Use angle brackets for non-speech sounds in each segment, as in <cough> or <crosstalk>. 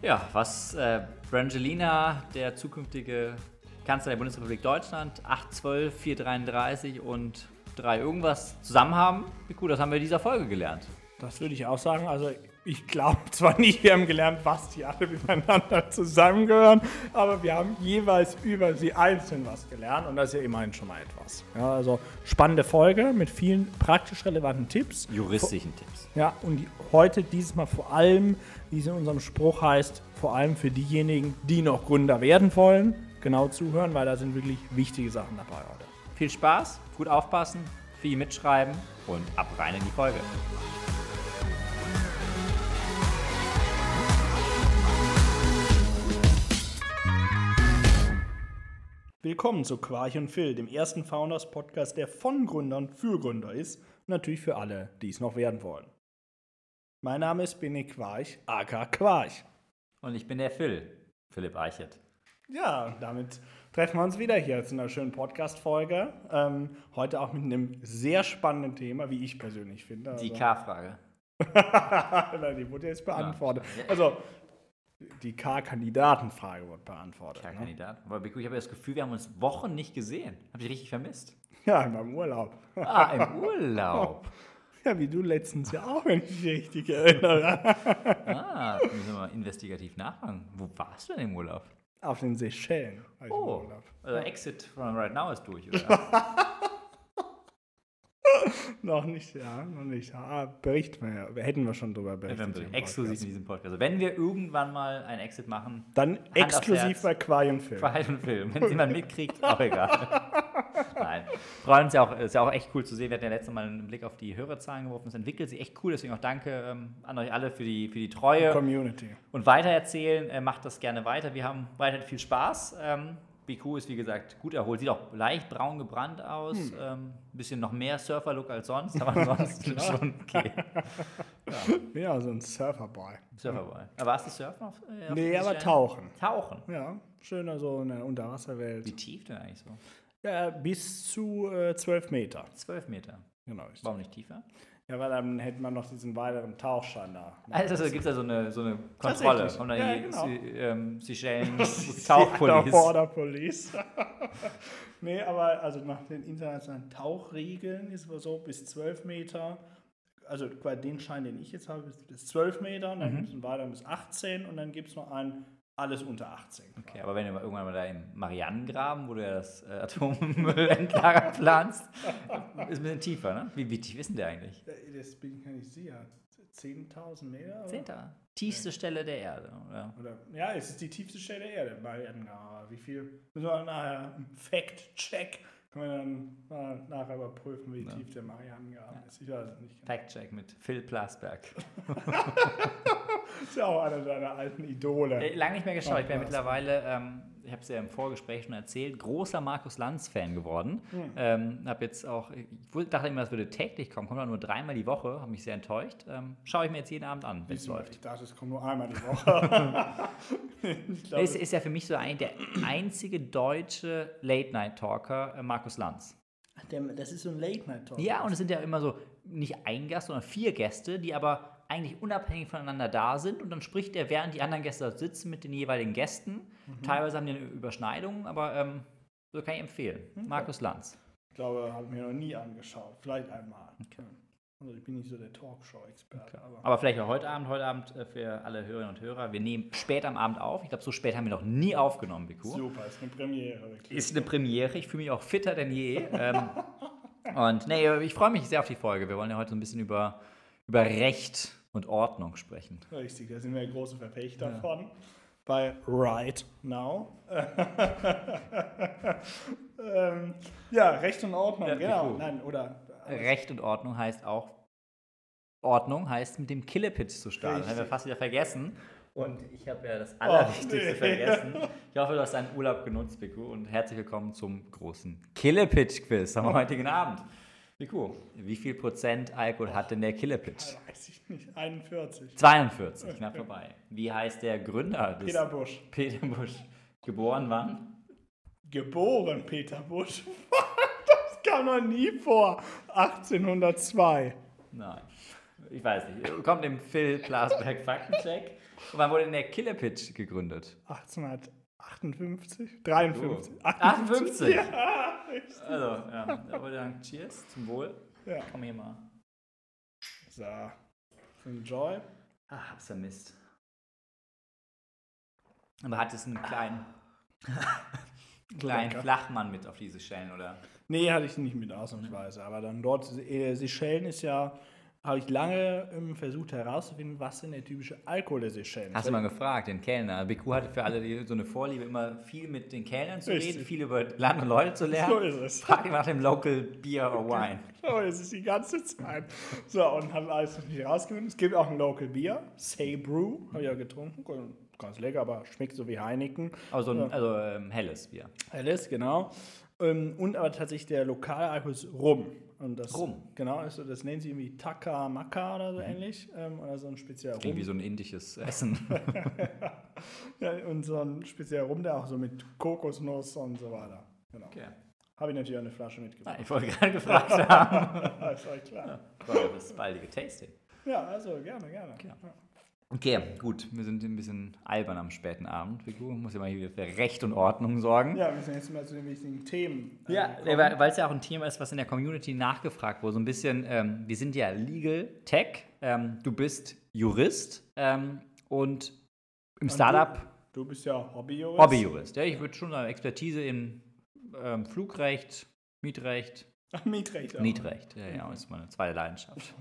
Ja, was äh, Brangelina, der zukünftige Kanzler der Bundesrepublik Deutschland, 812, 433 und 3 irgendwas zusammen haben, wie cool, das haben wir in dieser Folge gelernt. Das würde ich auch sagen. Also ich glaube zwar nicht, wir haben gelernt, was die alle miteinander zusammengehören, aber wir haben jeweils über sie einzeln was gelernt und das ist ja immerhin schon mal etwas. Ja, also spannende Folge mit vielen praktisch relevanten Tipps. Juristischen Tipps. Ja, und die, heute dieses Mal vor allem, wie es in unserem Spruch heißt, vor allem für diejenigen, die noch Gründer werden wollen, genau zuhören, weil da sind wirklich wichtige Sachen dabei heute. Viel Spaß, gut aufpassen, viel mitschreiben und ab rein in die Folge. Willkommen zu Quarch und Phil, dem ersten Founders-Podcast, der von Gründern für Gründer ist und natürlich für alle, die es noch werden wollen. Mein Name ist Benny Quarch, aka Quarch. Und ich bin der Phil, Philipp Eichert. Ja, damit treffen wir uns wieder hier zu einer schönen Podcast-Folge. Ähm, heute auch mit einem sehr spannenden Thema, wie ich persönlich finde. Die Also- K-Frage. <laughs> Nein, die wurde jetzt beantwortet. Also, die K-Kandidatenfrage wurde beantwortet. Ne? K-Kandidat. Aber Biku, ich habe das Gefühl, wir haben uns Wochen nicht gesehen. Habe ich richtig vermisst. Ja, beim Urlaub. <laughs> Ah, im Urlaub. Ja, wie du letztens ja auch, wenn ich mich richtig erinnere. Ah, müssen wir mal investigativ nachfragen. Wo warst du denn im Urlaub? Auf den Seychellen. Oh, Urlaub. also Exit from Right Now ist durch, oder? <laughs> <laughs> Noch nicht, ja, noch nicht. Ah, berichten wir ja. Hätten wir schon drüber berichtet. im exklusiv in diesem Podcast. Also wenn wir irgendwann mal ein Exit machen, Dann aufs exklusiv bei Quai und Film. Und Film. Wenn es jemand mitkriegt, auch egal. <laughs> Nein. Freuen uns ja auch, ist ja auch echt cool zu sehen. Wir hatten ja letztes Mal einen Blick auf die Hörerzahlen geworfen. Es entwickelt sich echt cool. Deswegen auch danke ähm, an euch alle für die, für die Treue. Community. Und weitererzählen, äh, macht das gerne weiter. Wir haben weiterhin viel Spaß. Ähm, BQ ist wie gesagt gut erholt, sieht auch leicht braun gebrannt aus. Hm. Ähm, ein bisschen noch mehr Surfer-Look als sonst, aber <laughs> ansonsten schon okay. Ja, so ein Surferboy. Surferboy. Aber warst du surfen auf, äh, auf Nee, aber Stellen? tauchen. Tauchen. Ja, schöner so eine Unterwasserwelt. Wie tief denn eigentlich so? Ja, bis zu äh, 12 Meter. Zwölf Meter. Genau. Warum nicht tiefer? Ja, weil dann hätte man noch diesen weiteren Tauchschein da. Also gibt es da so eine, so eine Kontrolle. Und dann Ja, die genau. Sie, ähm, Seychellen <laughs> Die Tauchpolice. Border Police. <laughs> nee, aber also nach den internationalen Tauchregeln ist es so bis 12 Meter. Also bei den Schein, den ich jetzt habe, ist bis 12 Meter. Und dann Mhm. gibt es einen weiter bis 18 und dann gibt es noch einen alles unter 18. Okay, aber wenn du mal irgendwann mal da im Marianengraben, wo du ja das äh, Atommüllendlager <laughs> planst, ist ein bisschen tiefer, ne? Wie, wie tief ist denn der eigentlich? Äh, Das bin ich gar nicht sicher. 10.000 Meter? oder? Zehnter. Tiefste Stelle der Erde. Oder? Oder, ja, es ist die tiefste Stelle der Erde. Marianengraben. Wie viel? Müssen wir nachher einen Fact-Check. Können wir dann mal nachher überprüfen, wie tief der Marianengraben ist. Ich weiß es nicht. genau. Fact-Check mit Phil Plasberg. <laughs> <laughs> ist ja auch einer deiner alten Idole. Äh, Lange nicht mehr geschaut. Ich bin ja mittlerweile, ähm, ich habe es ja im Vorgespräch schon erzählt, großer Markus Lanz-Fan geworden. Hm. Ähm, habe jetzt auch, ich dachte immer, das würde täglich kommen, kommt aber nur dreimal die Woche, habe mich sehr enttäuscht. Ähm, Schaue ich mir jetzt jeden Abend an, wenn es läuft. Ich dachte, es kommt nur einmal die Woche. <laughs> ich glaube, Es ist ja für mich so ein, der einzige deutsche Late-Night-Talker, äh, Markus Lanz. der, das ist so ein Late-Night-Talk. Ja, und es sind ja immer so nicht ein Gast, sondern vier Gäste, die aber eigentlich unabhängig voneinander da sind. Und dann spricht er, während die anderen Gäste dort sitzen, mit den jeweiligen Gästen. Teilweise haben die eine Überschneidung, aber ähm, so kann ich empfehlen. Markus Lanz. Ich glaube, habe mir noch nie angeschaut. Vielleicht einmal. Also ich bin nicht so der Talkshow-Experte. Aber Aber vielleicht auch heute Abend, heute Abend äh, für alle Hörerinnen und Hörer. Wir nehmen spät am Abend auf. Ich glaube, so spät haben wir noch nie aufgenommen, Biku. super, ist eine Premiere. Wirklich. Ist eine Premiere. Ich fühle mich auch fitter denn je. ähm, <laughs> und nee, ich freue mich sehr auf die Folge. Wir wollen ja heute so ein bisschen über, über Recht und Ordnung sprechen. Richtig, da sind wir große Verfechter von. Bei Right Now. <laughs> ähm, ja, Recht und Ordnung, Ja, genau. cool. Nein, oder Recht und Ordnung heißt auch, Ordnung heißt mit dem Killepitch zu starten. Das haben wir fast wieder vergessen. Und ich habe ja das Allerwichtigste nee. vergessen. <laughs> Ich hoffe, du hast deinen Urlaub genutzt, Biku. Und herzlich willkommen zum großen Killepitch-Quiz am heutigen Abend. Nico. Wie viel Prozent Alkohol hat denn der Killepitch? Ah, weiß ich nicht. 41. 42, knapp okay. vorbei. Wie heißt der Gründer des. Peter Busch. Peter Busch. Geboren wann? Geboren Peter Busch. <laughs> das kam noch nie vor. 1802. Nein. Ich weiß nicht. Kommt im Phil Plasberg Faktencheck. Und wann wurde denn der Killepitch gegründet? 1800. 58? 53? Oh. 58? 58? Ja, richtig. Also, ja. Da würde sagen, cheers, zum Wohl. Ja. Komm hier mal. So. Enjoy. Ach, hab's vermisst. Aber hattest einen kleinen, <laughs> kleinen Flachmann mit auf diese Schellen, oder? Nee, hatte ich nicht mit ausnahmsweise. Aber dann dort, äh, Seychellen ist ja habe ich lange ähm, versucht herauszufinden, was denn der typische Alkohol der Seychellen Hast du mal gefragt, den Kellner? BQ hatte für alle die, so eine Vorliebe, immer viel mit den Kellnern zu Richtig. reden, viel über Land und Leute zu lernen. So ist es. Frag nach dem Local Beer or Wine. <laughs> Das ist die ganze Zeit. So, und haben alles nicht herausgefunden. Es gibt auch ein Local Bier, Say Brew, habe ich ja getrunken. Ganz lecker, aber schmeckt so wie Heineken. Also, ein, also ähm, helles Bier. Helles, genau. Ähm, und aber tatsächlich der lokale Alkohol ist Rum. Und das, Rum. Genau, also das nennen sie irgendwie Taka Maka oder so ähnlich. Ähm, oder so ein spezieller Rum. wie so ein indisches Essen. <laughs> Ja, und so ein spezieller Rum, der auch so mit Kokosnuss und so weiter. Genau. Okay. Habe ich natürlich auch eine Flasche mitgebracht. Ah, ich wollte gerade gefragt haben. <laughs> Das war klar. Freunde, das baldige Tasting. Ja, also gerne, gerne. Ja. Okay, gut. Wir sind ein bisschen albern am späten Abend. BQ muss ja mal hier für Recht und Ordnung sorgen. Ja, wir müssen jetzt mal zu den wichtigen Themen. äh, Ja, weil es ja auch ein Thema ist, was in der Community nachgefragt wurde. So ein bisschen, ähm, wir sind ja Legal Tech, ähm, du bist Jurist ähm, und im Startup Du bist ja Hobbyjurist. Hobbyjurist. Ja, ich würde schon sagen, Expertise in ähm, Flugrecht, Mietrecht, Ach, Mietrecht. auch. Mietrecht. Ja, ja, ist meine zweite Leidenschaft.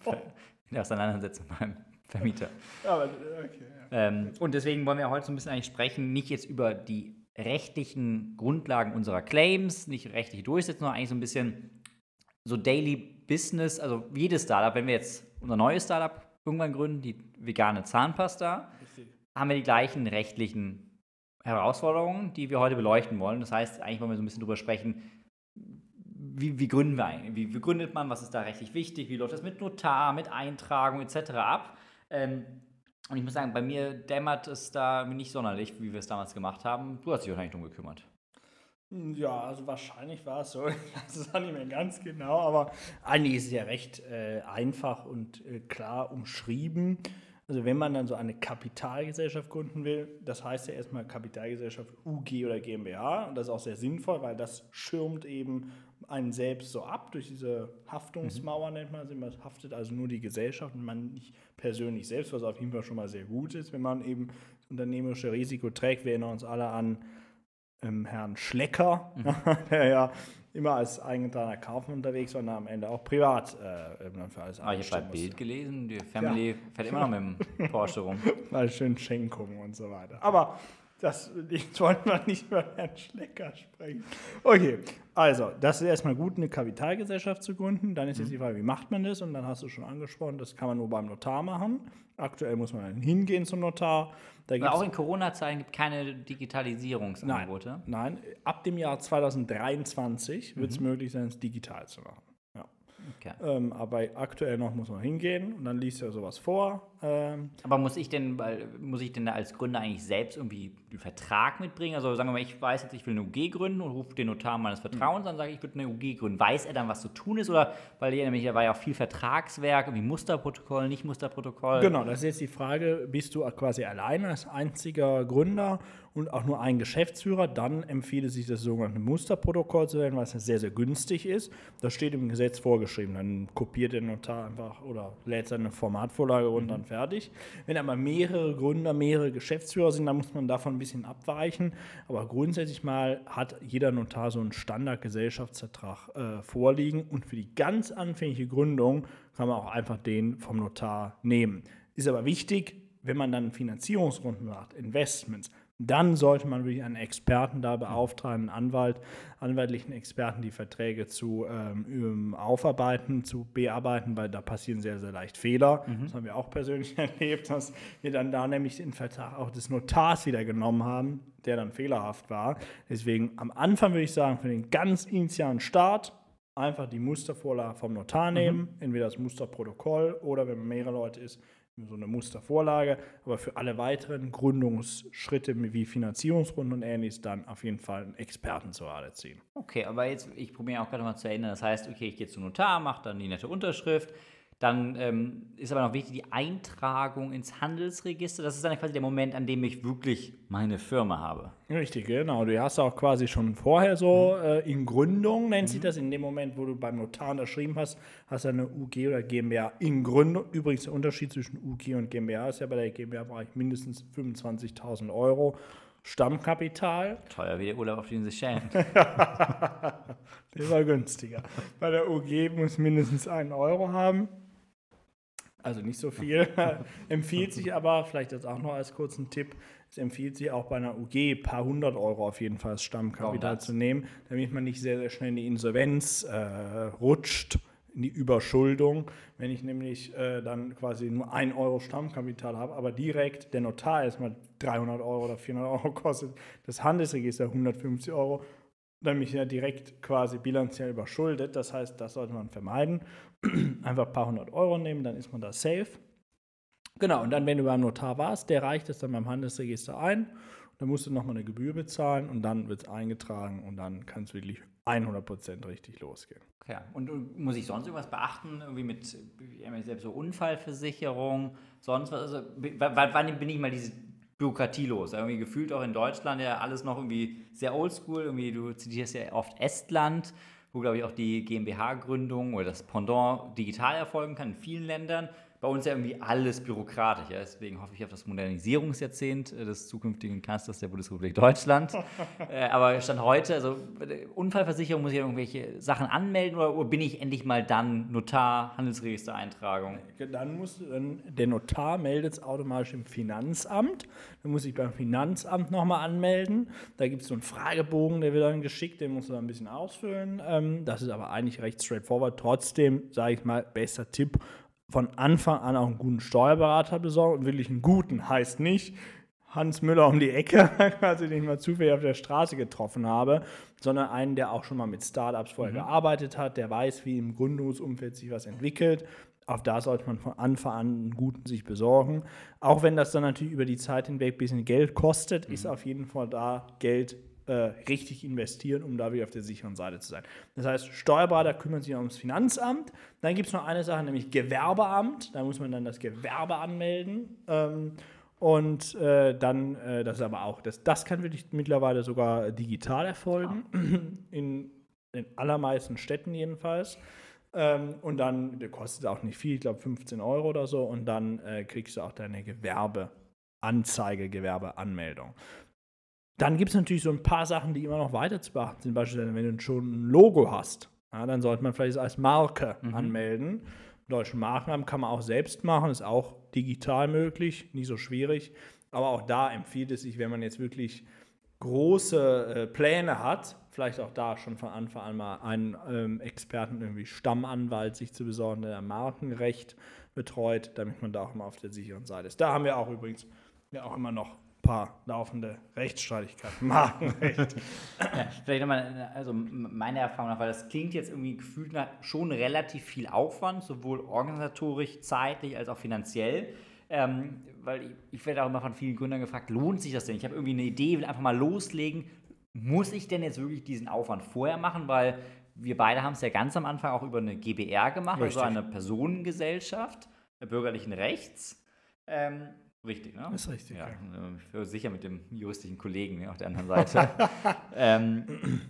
Ver- <laughs> In der Auseinandersetzung mit meinem Vermieter. Ja, aber, okay, ja. Ähm, und deswegen wollen wir heute so ein bisschen eigentlich sprechen, nicht jetzt über die rechtlichen Grundlagen unserer Claims, nicht rechtlich durchsetzen, sondern eigentlich so ein bisschen so Daily Business, also jedes Startup, wenn wir jetzt unser neues Startup irgendwann gründen, die vegane Zahnpasta, Richtig. haben wir die gleichen rechtlichen Herausforderungen, die wir heute beleuchten wollen. Das heißt, eigentlich wollen wir so ein bisschen drüber sprechen, wie, wie gründen wir eigentlich? Wie, wie gründet man? Was ist da rechtlich wichtig? Wie läuft das mit Notar, mit Eintragung etc. ab? Ähm, und ich muss sagen, bei mir dämmert es da nicht sonderlich, wie wir es damals gemacht haben. Du hast dich wahrscheinlich drum gekümmert. Ja, also wahrscheinlich war es so. <laughs> Ich weiß es auch nicht mehr ganz genau, aber eigentlich ist es ja recht äh, einfach und äh, klar umschrieben. Also wenn man dann so eine Kapitalgesellschaft gründen will, das heißt ja erstmal Kapitalgesellschaft UG oder GmbH und das ist auch sehr sinnvoll, weil das schirmt eben einen selbst so ab durch diese Haftungsmauer nennt man immer, es haftet also nur die Gesellschaft und man nicht persönlich selbst, was auf jeden Fall schon mal sehr gut ist, wenn man eben das unternehmerische Risiko trägt. Wir erinnern uns alle an ähm, Herrn Schlecker, <laughs> der ja immer als eingetragener Kaufmann unterwegs war und am Ende auch privat äh, für alles Aber ich habe bei Bild gelesen, die Family fährt immer noch mit dem <laughs> Porsche rum. Mal schön Schenkungen und so weiter. Aber das, jetzt wollen wir nicht über Herrn Schlecker sprechen. Okay, also, das ist erstmal gut, eine Kapitalgesellschaft zu gründen. Dann ist Mhm. jetzt die Frage, wie macht man das? Und dann hast du schon angesprochen, das kann man nur beim Notar machen. Aktuell muss man dann hingehen zum Notar. Da Aber auch in Corona-Zeiten gibt es keine Digitalisierungsangebote. Nein, ab dem Jahr 2023 wird es möglich sein, es digital zu machen. Ja. Okay. Ähm, aber aktuell noch muss man hingehen und dann liest er sowas vor. Ähm, Aber muss ich denn, weil, muss ich denn da als Gründer eigentlich selbst irgendwie einen Vertrag mitbringen? Also sagen wir mal, ich weiß jetzt, ich will eine UG gründen und rufe den Notar meines Vertrauens an, sage ich, ich würde eine UG gründen. Weiß er dann, was zu tun ist? Oder, weil hier nämlich, da war ja auch viel Vertragswerk, irgendwie Musterprotokoll, nicht Musterprotokoll. Genau, das ist jetzt die Frage, bist du quasi alleine als einziger Gründer und auch nur ein Geschäftsführer, dann empfiehlt es sich das sogenannte Musterprotokoll zu wählen, was sehr, sehr günstig ist. Das steht im Gesetz vorgeschrieben. Dann kopiert der Notar einfach oder lädt seine Formatvorlage und fertig. Wenn aber mehrere Gründer, mehrere Geschäftsführer sind, dann muss man davon ein bisschen abweichen. Aber grundsätzlich mal hat jeder Notar so einen Standardgesellschaftsvertrag äh, vorliegen und für die ganz anfängliche Gründung kann man auch einfach den vom Notar nehmen. Ist aber wichtig, wenn man dann Finanzierungsrunden macht, Investments, dann sollte man wirklich einen Experten da beauftragen, einen Anwalt, anwaltlichen Experten, die Verträge zu ähm, ähm, aufarbeiten, zu bearbeiten, weil da passieren sehr, sehr leicht Fehler. Das haben wir auch persönlich <laughs> erlebt, dass wir dann da nämlich den Vertrag auch des Notars wieder genommen haben, der dann fehlerhaft war. Deswegen am Anfang würde ich sagen, für den ganz initialen Start einfach die Mustervorlage vom Notar nehmen, entweder das Musterprotokoll oder wenn man mehrere Leute ist, so eine Mustervorlage. Aber für alle weiteren Gründungsschritte wie Finanzierungsrunden und ähnliches dann auf jeden Fall einen Experten zur Rate ziehen. Okay, aber jetzt, ich probiere auch gerade mal zu erinnern. Das heißt, okay, ich gehe zum Notar, mache dann die nette Unterschrift. Dann ähm, ist aber noch wichtig die Eintragung ins Handelsregister. Das ist dann quasi der Moment, an dem ich wirklich meine Firma habe. Richtig, genau. Du hast auch quasi schon vorher so mhm. äh, in Gründung, nennt mhm. sich das, in dem Moment, wo du beim Notar unterschrieben hast, hast du eine UG oder GmbH in Gründung. Übrigens der Unterschied zwischen UG und GmbH ist ja bei der GmbH mindestens 25.000 Euro. Stammkapital. Teuer wie der Urlaub auf den Seychellen. <laughs> der war günstiger. Bei der UG muss mindestens einen Euro haben. Also nicht so viel. <laughs> empfiehlt sich aber, vielleicht das auch noch als kurzen Tipp, es empfiehlt sich auch bei einer UG ein paar hundert Euro auf jeden Fall als Stammkapital zu nehmen, damit man nicht sehr, sehr schnell in die Insolvenz äh, rutscht in die Überschuldung. Wenn ich nämlich äh, dann quasi nur 1 Euro Stammkapital habe, aber direkt der Notar erstmal 300 Euro oder 400 Euro <laughs> kostet, das Handelsregister 150 Euro, dann mich ja direkt quasi bilanziell überschuldet. Das heißt, das sollte man vermeiden. <clears throat> Einfach ein paar hundert Euro nehmen, dann ist man da safe. Genau, und dann, wenn du beim Notar warst, der reicht es dann beim Handelsregister ein. Dann musst du nochmal eine Gebühr bezahlen und dann wird es eingetragen und dann kann es wirklich 100% richtig losgehen. Ja, und muss ich sonst irgendwas beachten, irgendwie mit selbst so Unfallversicherung, sonst was? Also, wann bin ich mal diese Bürokratie los? Irgendwie gefühlt auch in Deutschland ja alles noch irgendwie sehr oldschool. Irgendwie, du zitierst ja oft Estland, wo, glaube ich, auch die GmbH-Gründung oder das Pendant digital erfolgen kann in vielen Ländern bei uns ja irgendwie alles bürokratisch. Ja? Deswegen hoffe ich auf das Modernisierungsjahrzehnt äh, des zukünftigen Kanzlers der Bundesrepublik Deutschland. <laughs> äh, aber Stand heute, also Unfallversicherung, muss ich irgendwelche Sachen anmelden oder, oder bin ich endlich mal dann Notar, Handelsregistereintragung? Dann muss dann, der Notar meldet es automatisch im Finanzamt. Dann muss ich beim Finanzamt nochmal anmelden. Da gibt es so einen Fragebogen, der wird dann geschickt, den musst du dann ein bisschen ausfüllen. Ähm, das ist aber eigentlich recht straightforward. Trotzdem, sage ich mal, bester Tipp von Anfang an auch einen guten Steuerberater besorgen. Und wirklich einen guten heißt nicht Hans Müller um die Ecke, <laughs> quasi den ich mal zufällig auf der Straße getroffen habe, sondern einen, der auch schon mal mit Startups vorher mhm. gearbeitet hat, der weiß, wie im Gründungsumfeld sich was entwickelt. Auch da sollte man von Anfang an einen guten sich besorgen. Auch wenn das dann natürlich über die Zeit hinweg ein bisschen Geld kostet, mhm. ist auf jeden Fall da Geld äh, richtig investieren, um da wieder auf der sicheren Seite zu sein. Das heißt, Steuerberater kümmern sich ums Finanzamt. Dann gibt es noch eine Sache, nämlich Gewerbeamt. Da muss man dann das Gewerbe anmelden. Ähm, und äh, dann, äh, das ist aber auch, das, das kann wirklich mittlerweile sogar digital erfolgen, ah. in den allermeisten Städten jedenfalls. Ähm, und dann, der kostet auch nicht viel, ich glaube 15 Euro oder so. Und dann äh, kriegst du auch deine Gewerbeanzeige, Gewerbeanmeldung. Dann gibt es natürlich so ein paar Sachen, die immer noch weiter zu beachten sind. Beispielsweise, wenn du schon ein Logo hast, ja, dann sollte man vielleicht es als Marke mhm. anmelden. Deutschen Markennamen kann man auch selbst machen, ist auch digital möglich, nicht so schwierig. Aber auch da empfiehlt es sich, wenn man jetzt wirklich große äh, Pläne hat, vielleicht auch da schon von Anfang an mal einen ähm, Experten, irgendwie Stammanwalt, sich zu besorgen, der Markenrecht betreut, damit man da auch immer auf der sicheren Seite ist. Da haben wir auch übrigens ja auch immer noch paar laufende Rechtsstreitigkeiten, <laughs> Markenrecht. vielleicht nochmal, also meine Erfahrung nach, weil das klingt jetzt irgendwie gefühlt nach schon relativ viel Aufwand, sowohl organisatorisch, zeitlich als auch finanziell. Ähm, weil ich, ich werde auch immer von vielen Gründern gefragt, lohnt sich das denn? Ich habe irgendwie eine Idee, will einfach mal loslegen. Muss ich denn jetzt wirklich diesen Aufwand vorher machen? Weil wir beide haben es ja ganz am Anfang auch über eine GBR gemacht, Richtig. also eine Personengesellschaft bürgerlichen Rechts. Ähm, Richtig, ne? Ist richtig. Ja, ja. sicher mit dem juristischen Kollegen ne, auf der anderen Seite. <laughs> ähm,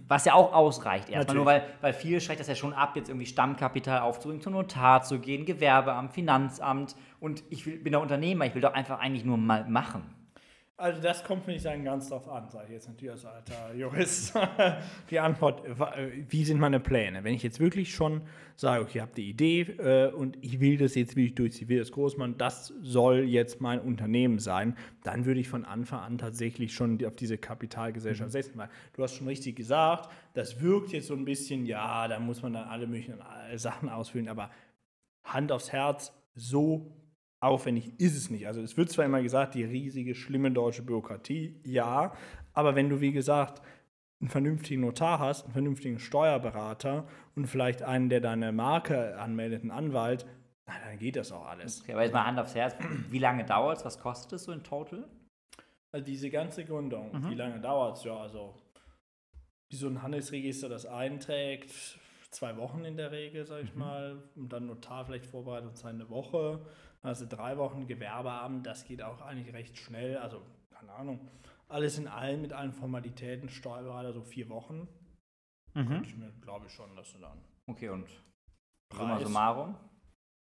was ja auch ausreicht, erstmal nur, weil, weil viel schreckt das ja schon ab, jetzt irgendwie Stammkapital aufzubringen, zum Notar zu gehen, Gewerbeamt, Finanzamt. Und ich will, bin der Unternehmer, ich will doch einfach eigentlich nur mal machen. Also das kommt, mir nicht sagen, ganz drauf an, sage ich jetzt natürlich als alter Jurist. <laughs> die Antwort, äh, wie sind meine Pläne? Wenn ich jetzt wirklich schon sage, okay, ich habe die Idee äh, und ich will das jetzt wirklich durchziehen, will das groß machen, das soll jetzt mein Unternehmen sein, dann würde ich von Anfang an tatsächlich schon auf diese Kapitalgesellschaft mhm. setzen. Weil du hast schon richtig gesagt, das wirkt jetzt so ein bisschen, ja, da muss man dann alle möglichen Sachen ausfüllen, aber Hand aufs Herz, so aufwendig ist es nicht. Also es wird zwar immer gesagt, die riesige, schlimme deutsche Bürokratie, ja, aber wenn du, wie gesagt, einen vernünftigen Notar hast, einen vernünftigen Steuerberater und vielleicht einen, der deine Marke anmeldet, einen Anwalt, na, dann geht das auch alles. Okay, aber jetzt mal Hand aufs Herz, wie lange dauert es, was kostet es so in total? Also diese ganze Gründung, mhm. wie lange dauert es? Ja, also wie so ein Handelsregister das einträgt, zwei Wochen in der Regel, sag ich mhm. mal. Und dann Notar vielleicht Vorbereitungszeit eine Woche. Also drei Wochen Gewerbeamt, das geht auch eigentlich recht schnell. Also, keine Ahnung. Alles in allem mit allen Formalitäten, Steuerberater so vier Wochen. Mhm. Könnte ich mir, glaube ich, schon, dass du dann. Okay, und Summa summarum,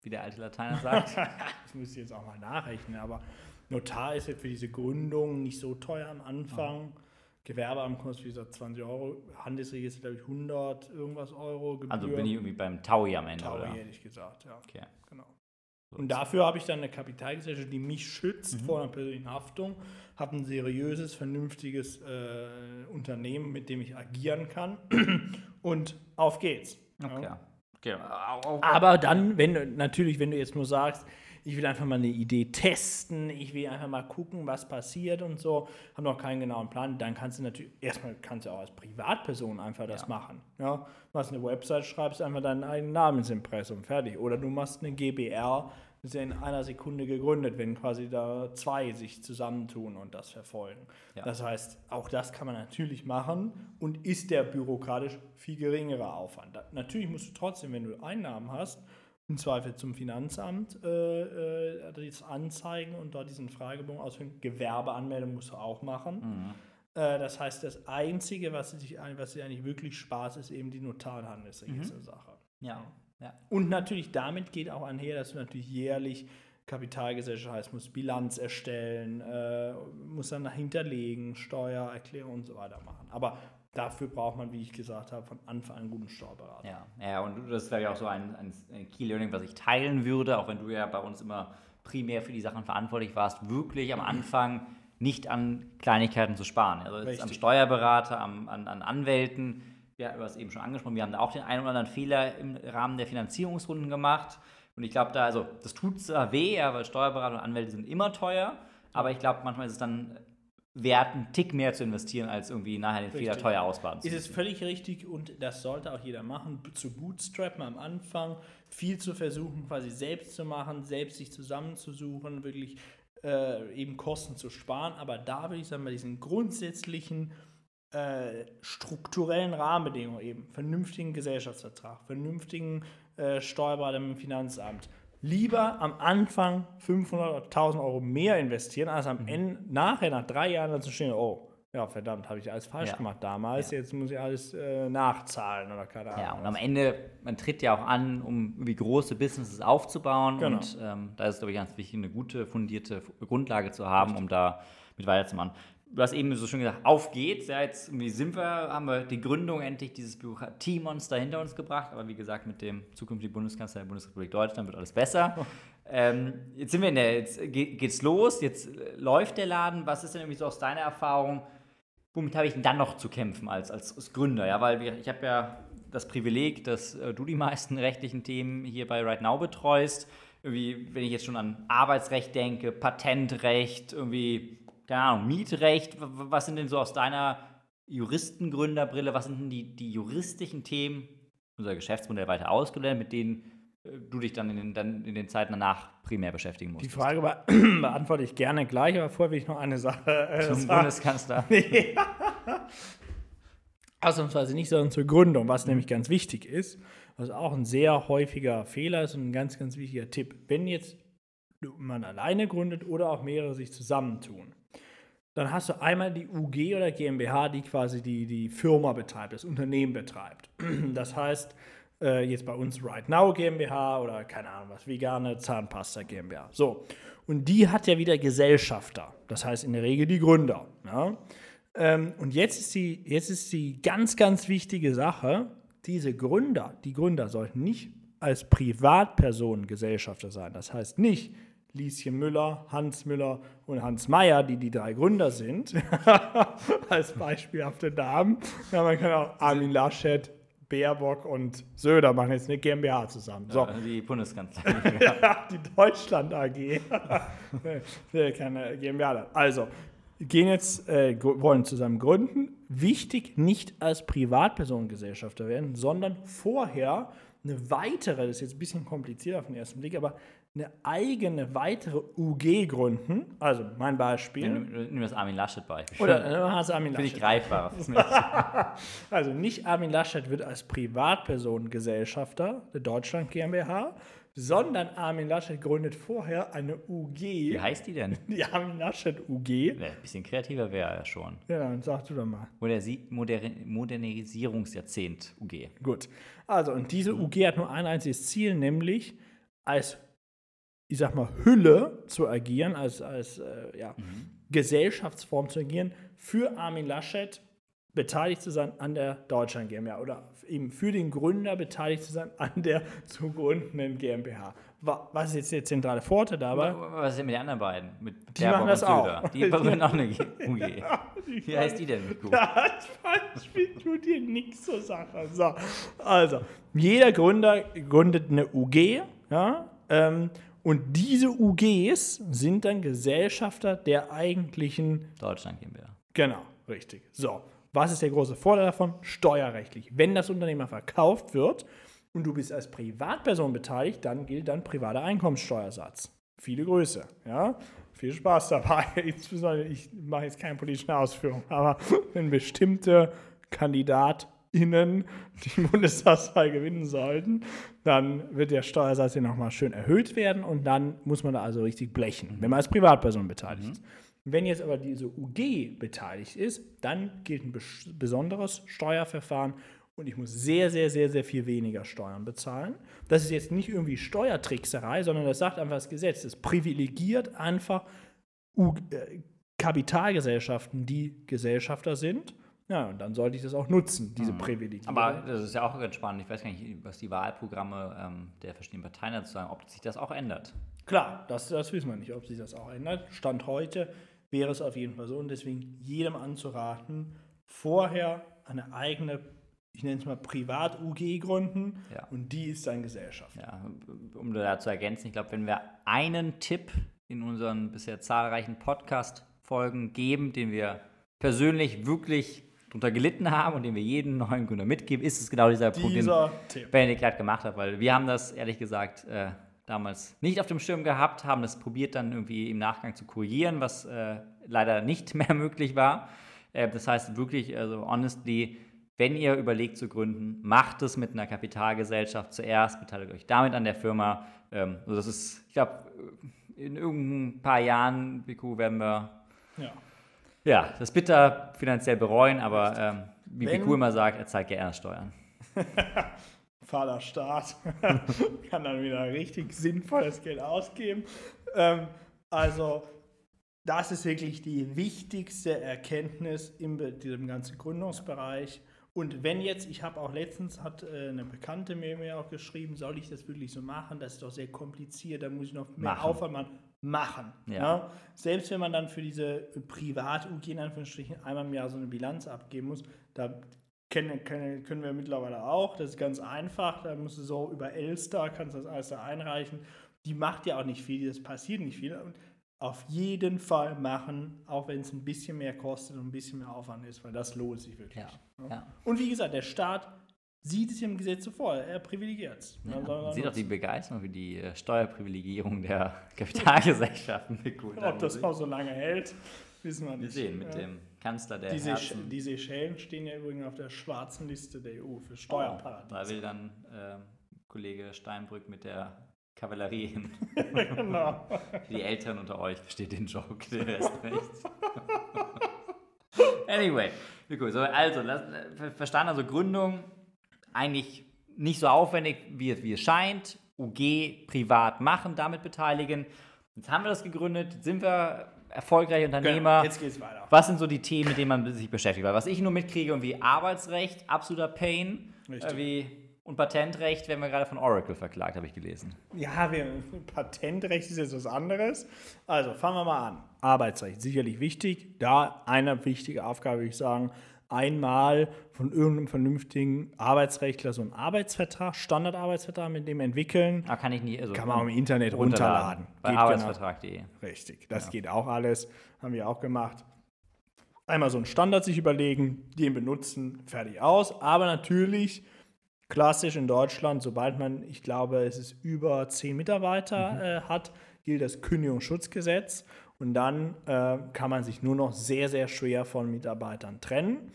wie der alte Lateiner sagt. <laughs> das müsste ich jetzt auch mal nachrechnen, aber Notar ist jetzt für diese Gründung nicht so teuer am Anfang. Oh. Gewerbeamt kostet, wie gesagt, 20 Euro. Handelsregister, glaube ich, 100 irgendwas Euro. Gebühr. Also bin ich irgendwie beim Taui am Ende, Taui, oder? hätte ich gesagt, ja. Okay. Genau. Und dafür habe ich dann eine Kapitalgesellschaft, die mich schützt mhm. vor einer persönlichen Haftung, habe ein seriöses, vernünftiges äh, Unternehmen, mit dem ich agieren kann. <clears throat> Und auf geht's. Okay. Ja. okay. Aber dann, wenn natürlich, wenn du jetzt nur sagst, ich will einfach mal eine Idee testen, ich will einfach mal gucken, was passiert und so, habe noch keinen genauen Plan, dann kannst du natürlich, erstmal kannst du auch als Privatperson einfach das ja. machen. Ja? Du machst eine Website, schreibst einfach deinen eigenen Namensimpressum, fertig. Oder du machst eine GBR, ist ja in einer Sekunde gegründet, wenn quasi da zwei sich zusammentun und das verfolgen. Ja. Das heißt, auch das kann man natürlich machen und ist der bürokratisch viel geringere Aufwand. Natürlich musst du trotzdem, wenn du Einnahmen hast, im Zweifel zum Finanzamt äh, äh, das anzeigen und dort diesen Fragebogen ausfüllen. Gewerbeanmeldung musst du auch machen. Mhm. Äh, das heißt, das Einzige, was sich was dir eigentlich wirklich Spaß ist, eben die Notar- und Handelsregister-Sache. Mhm. Ja. ja. Und natürlich damit geht auch einher, dass du natürlich jährlich Kapitalgesellschaft heißt, muss Bilanz erstellen, äh, muss dann hinterlegen, Steuererklärung und so weiter machen. Aber dafür braucht man, wie ich gesagt habe, von Anfang an einen guten Steuerberater. Ja, ja und das wäre ja auch so ein, ein Key Learning, was ich teilen würde, auch wenn du ja bei uns immer primär für die Sachen verantwortlich warst, wirklich am Anfang nicht an Kleinigkeiten zu sparen. Also am Steuerberater, am, an, an Anwälten, ja, du hast eben schon angesprochen, wir haben da auch den einen oder anderen Fehler im Rahmen der Finanzierungsrunden gemacht. Und ich glaube, da, also das tut zwar weh, ja, weil Steuerberater und Anwälte sind immer teuer, aber ich glaube, manchmal ist es dann wert, einen Tick mehr zu investieren, als irgendwie nachher den richtig. Fehler teuer ausbaden zu müssen. Ist es völlig richtig und das sollte auch jeder machen, zu bootstrappen am Anfang, viel zu versuchen, quasi selbst zu machen, selbst sich zusammenzusuchen, wirklich äh, eben Kosten zu sparen. Aber da würde ich sagen, bei diesen grundsätzlichen äh, strukturellen Rahmenbedingungen eben, vernünftigen Gesellschaftsvertrag, vernünftigen äh, Steuerberater im Finanzamt, lieber am Anfang 500 oder 1000 Euro mehr investieren, als am mhm. Ende, nachher, nach drei Jahren dann zu stehen, oh, ja, verdammt, habe ich alles falsch ja. gemacht damals, ja. jetzt muss ich alles äh, nachzahlen oder keine Ahnung. Ja, und am Ende, man tritt ja auch an, um wie große Businesses aufzubauen genau. und ähm, da ist es, glaube ich, ganz wichtig, eine gute, fundierte Grundlage zu haben, Richtig. um da mit weiterzumachen du hast eben so schön gesagt, auf geht's. Ja, jetzt sind wir, haben wir die Gründung endlich dieses Bürokratiemonster hinter uns gebracht. Aber wie gesagt, mit dem zukünftigen Bundeskanzler der Bundesrepublik Deutschland wird alles besser. Ähm, jetzt sind wir in der, jetzt geht's los, jetzt läuft der Laden. Was ist denn irgendwie so aus deiner Erfahrung? Womit habe ich denn dann noch zu kämpfen als, als, als Gründer? Ja, weil ich habe ja das Privileg, dass äh, du die meisten <laughs> rechtlichen Themen hier bei Right Now betreust. Irgendwie, wenn ich jetzt schon an Arbeitsrecht denke, Patentrecht, irgendwie keine Ahnung, Mietrecht, was sind denn so aus deiner Juristengründerbrille, was sind denn die, die juristischen Themen, unser Geschäftsmodell weiter ausgelernt, mit denen äh, du dich dann in den, dann in den Zeiten danach primär beschäftigen musst? Die Frage be <clears throat> beantworte ich gerne gleich, aber vorher will ich noch eine Sache äh, Zum sagen. Bundeskanzler. <laughs> <laughs> Ausnahmsweise nicht, sondern zur Gründung, was nämlich ganz wichtig ist, was auch ein sehr häufiger Fehler ist und ein ganz, ganz wichtiger Tipp. Wenn jetzt man alleine gründet oder auch mehrere sich zusammentun, dann hast du einmal die UG oder GmbH, die quasi die, die Firma betreibt, das Unternehmen betreibt. <clears throat> Das heißt, äh, jetzt bei uns Right Now GmbH oder keine Ahnung was, vegane Zahnpasta GmbH. So, und die hat ja wieder Gesellschafter, das heißt in der Regel die Gründer. Ja? Ähm, und jetzt ist, die, jetzt ist die ganz, ganz wichtige Sache, diese Gründer, die Gründer sollten nicht als Privatpersonen Gesellschafter sein. Das heißt nicht, Lieschen Müller, Hans Müller und Hans Meyer, die die drei Gründer sind, <laughs> als beispielhafte Namen. Ja, man kann auch Armin Laschet, Baerbock und Söder machen jetzt eine GmbH zusammen. So. Ja, die Bundeskanzlerin. <laughs> die Deutschland AG. <laughs> Keine GmbH. Also, gehen jetzt, äh, wollen zusammen gründen. Wichtig, nicht als Privatpersonengesellschafter werden, sondern vorher eine weitere, das ist jetzt ein bisschen kompliziert auf den ersten Blick, aber eine eigene weitere UG gründen, also mein Beispiel. Nimm, nimm das Armin Laschet Beispiel. Oder äh, hast du Armin Finde ich Laschet. greifbarer. für <laughs> mich. Also nicht Armin Laschet wird als Privatperson Gesellschafter der Deutschland GmbH, sondern Armin Laschet gründet vorher eine UG, Wie heißt die denn? die Armin Laschet UG. Ja, Ein bisschen kreativer wäre er schon. Ja, dann sag du doch mal. Modersi Moder Modernisierungsjahrzehnt UG. Gut. Also, und diese UG hat nur ein einziges Ziel, nämlich als, ich sag mal, Hülle zu agieren, als, als äh, ja, Gesellschaftsform zu agieren, für Armin Laschet beteiligt zu sein an der Deutschland GmbH oder eben für den Gründer beteiligt zu sein an der zu gründenden GmbH. Wa- Was ist jetzt der zentrale Vorteil dabei? Was ist denn mit den anderen beiden? Mit Die Baerbock machen das auch. Die gründen <laughs> auch eine UG. <laughs> Wie heißt die denn? Nico? Das spielt tut dir nichts zur Sache. So, also, jeder Gründer gründet eine UG, ja, ähm, und diese UGs sind dann Gesellschafter der eigentlichen, Deutschland GmbH. genau, richtig. So, was ist der große Vorteil davon? Steuerrechtlich. Wenn das Unternehmen verkauft wird und du bist als Privatperson beteiligt, dann gilt dann privater Einkommenssteuersatz. Viele Grüße, ja. Viel Spaß dabei. <laughs> Insbesondere, ich mache jetzt keine politischen Ausführungen, aber <laughs> wenn bestimmte KandidatInnen die <laughs> Bundestagswahl gewinnen sollten, dann wird der Steuersatz hier nochmal schön erhöht werden und dann muss man da also richtig blechen, wenn man als Privatperson beteiligt ist. Wenn jetzt aber diese UG beteiligt ist, dann gilt ein bes- besonderes Steuerverfahren und ich muss sehr, sehr, sehr, sehr viel weniger Steuern bezahlen. Das ist jetzt nicht irgendwie Steuertrickserei, sondern das sagt einfach das Gesetz. Es privilegiert einfach U äh, Kapitalgesellschaften, die Gesellschafter sind. Ja, und dann sollte ich das auch nutzen, diese Privilegierung. Aber das ist ja auch ganz spannend. Ich weiß gar nicht, was die Wahlprogramme ähm, der verschiedenen Parteien dazu sagen, ob sich das auch ändert. Klar, das, das wissen wir nicht, ob sich das auch ändert. Stand heute wäre es auf jeden Fall so und deswegen jedem anzuraten, vorher eine eigene, ich nenne es mal Privat-UG gründen Ja. und die ist dann Gesellschaft. Ja, um da zu ergänzen, ich glaube, wenn wir einen Tipp in unseren bisher zahlreichen Podcast-Folgen geben, den wir persönlich wirklich drunter gelitten haben und den wir jedem neuen Gründer mitgeben, ist es genau dieser Punkt, den Dieser. Benedikt gerade gemacht hat, weil wir haben das ehrlich gesagt äh, damals nicht auf dem Schirm gehabt, haben das probiert dann irgendwie im Nachgang zu korrigieren, was äh, leider nicht <laughs> mehr möglich war. Äh, das heißt wirklich, also honestly, wenn ihr überlegt zu gründen, macht es mit einer Kapitalgesellschaft zuerst, beteiligt euch damit an der Firma. Ähm, also das ist, ich glaube, in irgendein paar Jahren, Biku, werden wir Ja. Ja, das bitter finanziell bereuen, aber ähm, wie Wenn- Biku immer sagt, er zahlt gerne Steuern. <laughs> fahler Staat <laughs> kann dann wieder richtig sinnvolles Geld ausgeben. Ähm, also, das ist wirklich die wichtigste Erkenntnis in diesem ganzen Gründungsbereich. Und wenn jetzt, ich habe auch letztens, hat äh, eine Bekannte mir, mir auch geschrieben, soll ich das wirklich so machen? Das ist doch sehr kompliziert, da muss ich noch mehr Machen. Aufwand machen. Machen. Ja. Ja. Selbst wenn man dann für diese Privat-UG in Anführungsstrichen einmal im Jahr so eine Bilanz abgeben muss, da kennen, können, können wir mittlerweile auch. Das ist ganz einfach. Da musst du so über Elster, kannst das alles da einreichen. Die macht ja auch nicht viel, das passiert nicht viel. Und auf jeden Fall machen, auch wenn es ein bisschen mehr kostet und ein bisschen mehr Aufwand ist, weil das lohnt sich wirklich. Ja, ja. Und wie gesagt, der Staat sieht es im Gesetz so vor, er privilegiert es. Ja, man sieht auch die Begeisterung für die äh, Steuerprivilegierung der <laughs> Kapitalgesellschaften. Cool <laughs> Ob das auch so lange hält, wissen wir Wir nicht. sehen mit Ja. dem Kanzler der Die, Herzen. die Seychellen stehen ja übrigens auf der schwarzen Liste der EU für Da Steuerparadiese. will dann ähm, Kollege Steinbrück mit der Kavallerie hin. <laughs> genau. Die Älteren unter euch versteht den Joke, der Rest nicht. anyway, cool. So, also, verstanden, also Gründung eigentlich nicht so aufwendig, wie, es- wie es scheint. UG privat machen, damit beteiligen. Jetzt haben wir das gegründet, sind wir erfolgreiche Unternehmer. Genau, Jetzt geht's weiter. Was sind so die Themen, mit denen man sich beschäftigt? Weil was ich nur mitkriege, irgendwie Arbeitsrecht, absoluter Pain. Richtig. Wie, und Patentrecht werden wir gerade von Oracle verklagt, habe ich gelesen. Ja, wir, Patentrecht ist jetzt was anderes. Also fangen wir mal an. Arbeitsrecht, sicherlich wichtig. Da eine wichtige Aufgabe, würde ich sagen, einmal von irgendeinem vernünftigen Arbeitsrechtler so einen Arbeitsvertrag, Standardarbeitsvertrag mit dem entwickeln. Ah, kann ich nicht. Also Kann man auch im Internet runterladen. Bei Geht genau. Arbeitsvertrag.de. Richtig, das geht auch alles. Haben wir auch gemacht. Einmal so einen Standard sich überlegen, den benutzen, fertig aus. Aber natürlich klassisch in Deutschland, sobald man, ich glaube, es ist über zehn Mitarbeiter Mhm. äh, hat, gilt das Kündigungsschutzgesetz und dann äh, kann man sich nur noch sehr, sehr schwer von Mitarbeitern trennen,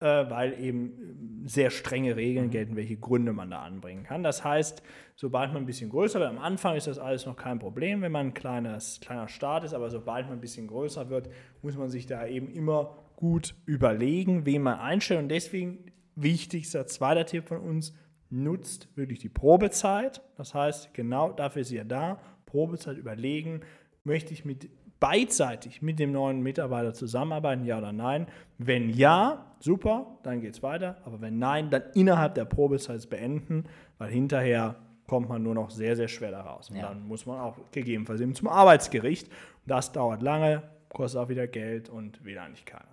äh, weil eben sehr strenge Regeln gelten, welche Gründe man da anbringen kann. Das heißt, sobald man ein bisschen größer wird, am Anfang ist das alles noch kein Problem, wenn man ein kleines, kleiner Staat ist, aber sobald man ein bisschen größer wird, muss man sich da eben immer gut überlegen, wen man einstellt und deswegen wichtigster zweiter Tipp von uns, nutzt wirklich die Probezeit. Das heißt, genau dafür ist ja da. Probezeit überlegen, möchte ich mit beidseitig mit dem neuen Mitarbeiter zusammenarbeiten, ja oder nein? Wenn ja, super, dann geht es weiter. Aber wenn nein, dann innerhalb der Probezeit beenden, weil hinterher kommt man nur noch sehr, sehr schwer da raus. Und Ja. dann muss man auch gegebenenfalls eben zum Arbeitsgericht. Das dauert lange, kostet auch wieder Geld und will eigentlich keiner.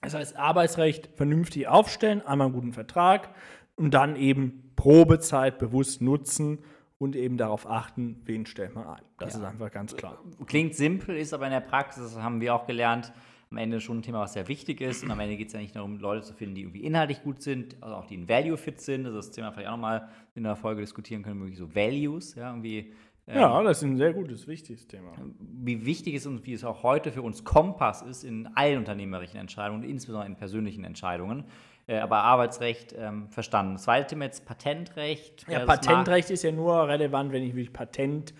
Das heißt, Arbeitsrecht vernünftig aufstellen, einmal einen guten Vertrag und dann eben Probezeit bewusst nutzen und eben darauf achten, wen stellt man ein. Das Ja. ist einfach ganz klar. Klingt simpel, ist aber in der Praxis, das haben wir auch gelernt, am Ende schon ein Thema, was sehr wichtig ist. Und am Ende geht es ja nicht darum, Leute zu finden, die irgendwie inhaltlich gut sind, also auch die in Value fit sind. Das ist das Thema vielleicht auch nochmal in der Folge diskutieren können, wirklich so Values, ja, irgendwie. ähm, Ja, das ist ein sehr gutes, wichtiges Thema. wie wichtig es und wie es auch heute für uns Kompass ist in allen unternehmerischen Entscheidungen, insbesondere in persönlichen Entscheidungen. Äh, aber Arbeitsrecht ähm, verstanden. Das zweite Thema jetzt Patentrecht. Ja, Patentrecht ist ja nur relevant, wenn ich wirklich Patent,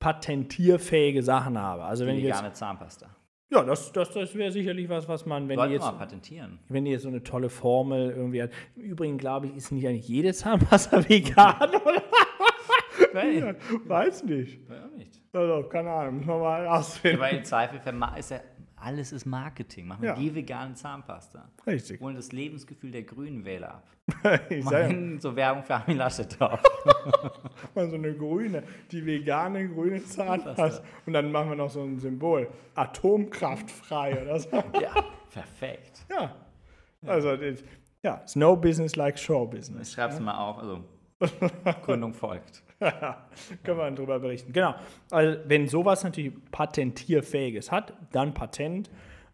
patentierfähige Sachen habe. Also wenn ich jetzt, vegane Zahnpasta. ja, das, das, das wäre sicherlich was, was man, wenn Sollten wir jetzt, mal patentieren. wenn die jetzt so eine tolle Formel irgendwie hat. Im Übrigen glaube ich, ist nicht eigentlich jede Zahnpasta <laughs> vegan, oder? Nein, Weiß nicht. ja, nicht. Also, keine Ahnung, müssen wir mal ausfinden. Aber im Zweifel ist ja alles ist Marketing. Machen wir Ja. die vegane Zahnpasta. Richtig. Holen das Lebensgefühl der Grünen Wähler ab. <laughs> Ja, Machen so Werbung für Armin Laschet drauf. <laughs> mal so eine grüne, die vegane grüne Zahnpasta. Und dann machen wir noch so ein Symbol. Atomkraftfrei oder so. <laughs> ja, perfekt. Ja. Also, ja, it's no business like show business. Ich schreib's mal auf. Also, Gründung folgt. <laughs> Können wir drüber berichten. Genau. Also, wenn sowas natürlich patentierfähiges hat, dann Patentrecht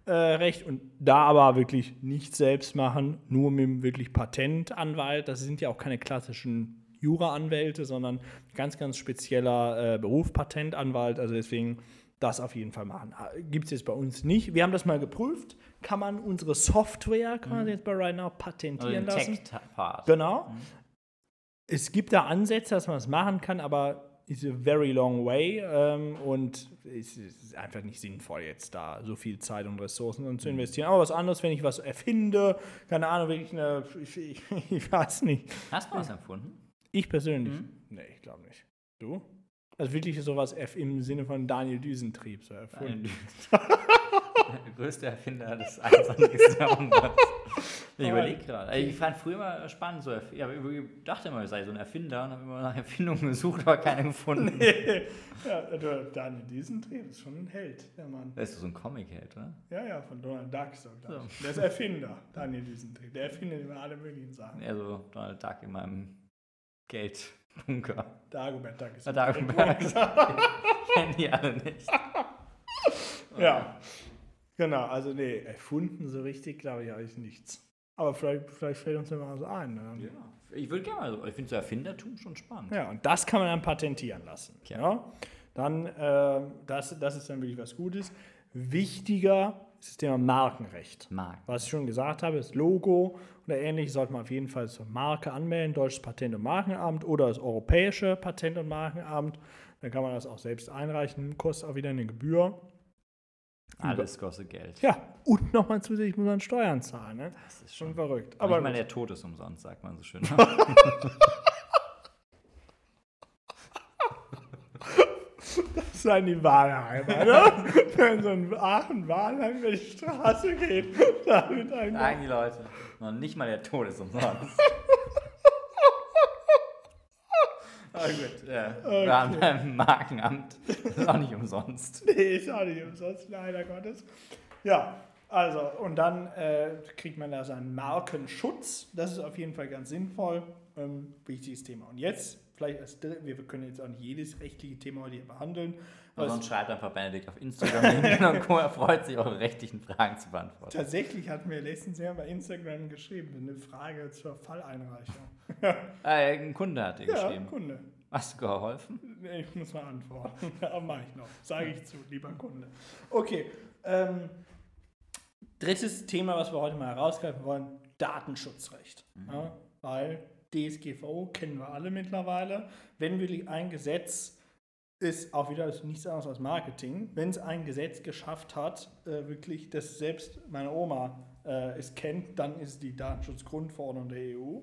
äh, und da aber wirklich nicht selbst machen, nur mit dem wirklich Patentanwalt. Das sind ja auch keine klassischen Jura-Anwälte, sondern ganz, ganz spezieller äh, Beruf, Patentanwalt. Also deswegen das auf jeden Fall machen. Gibt es jetzt bei uns nicht. Wir haben das mal geprüft. Kann man unsere Software, kann man jetzt bei Right Now Also patentieren den lassen? Tech-Part. Genau. Es gibt da Ansätze, dass man es machen kann, aber ist a very long way ähm, und es ist einfach nicht sinnvoll, jetzt da so viel Zeit und Ressourcen zu investieren. Aber was anderes, wenn ich was erfinde, keine Ahnung, wirklich eine, ich, ich, <laughs> ich weiß nicht. Hast du das empfunden? Ich persönlich? Nee, ich glaube nicht. Du? Also wirklich sowas F im Sinne von Daniel Düsentrieb so erfunden. <laughs> Der größte Erfinder des 21. <laughs> Jahrhunderts. Ich überlege gerade. Also ich fand früher immer spannend, so ich dachte immer, ich sei so ein Erfinder und habe immer nach Erfindungen <laughs> gesucht, aber keine gefunden. ja, der Daniel Düsentrieb ist schon ein Held, der Mann. Das ist so ein Comic-Held, oder? Ja, ja, von Donald Duck so. Der ist Erfinder, Daniel Düsentrieb. Der erfindet immer alle möglichen Sachen. Eher so Donald Duck in meinem Geldbunker. Dagobert Duck ist Na, Dagobert. <laughs> Kennen die alle nicht. Ja, genau. Also nee, erfunden so richtig, glaube ich, habe ich nichts. Aber vielleicht, vielleicht fällt uns ja mal so ein. Ne? Ja. Ich würde gerne mal ich finde so Erfindertum schon spannend. Ja, und das kann man dann patentieren lassen. Tja. Ja. Dann, ähm, das, das ist dann wirklich was Gutes. Wichtiger ist das Thema Markenrecht. Mark. Was ich schon gesagt habe, das Logo oder ähnliches sollte man auf jeden Fall zur Marke anmelden, Deutsches Patent- und Markenamt oder das Europäische Patent- und Markenamt. Dann kann man das auch selbst einreichen, kostet auch wieder eine Gebühr. Alles kostet Geld. Ja, und nochmal zusätzlich muss man Steuern zahlen. Ne? Das ist Schon schon. verrückt. Aber ich meine, der Tod ist umsonst, sagt man so schön. <laughs> das ist die Wahlheim, oder? <laughs> Wenn so ein Aachen-Wahlheim über die Straße geht, da wird ein Sagen die Leute. Noch nicht mal der Tod ist umsonst. Aber gut, ja. Wir haben beim Markenamt. Das ist auch nicht umsonst. <laughs> Nee, ist auch nicht umsonst, leider Gottes. Ja, also, und dann äh, kriegt man da seinen Markenschutz. Das ist auf jeden Fall ganz sinnvoll. Ähm, wichtiges Thema. Und jetzt, vielleicht, als wir können jetzt auch nicht jedes rechtliche Thema heute hier behandeln, Aber sonst schreibt einfach Benedikt auf Instagram <laughs> und Co. Er freut sich, eure rechtlichen Fragen zu beantworten. Tatsächlich hat mir letztens jemand bei Instagram geschrieben, eine Frage zur Falleinreichung. äh, <laughs> ein Kunde hat dir ja, geschrieben. Kunde. Hast du geholfen? Nee, Ich muss mal antworten. <laughs> Aber mache ich noch. Sage ich zu, lieber Kunde. Okay. Ähm, drittes Thema, was wir heute mal herausgreifen wollen: Datenschutzrecht. Ja, weil DSGVO kennen wir alle mittlerweile. Wenn wirklich ein Gesetz ist auch wieder nichts anderes als Marketing. Wenn es ein Gesetz geschafft hat, äh, wirklich, dass selbst meine Oma äh, es kennt, dann ist es die Datenschutzgrundverordnung der EU.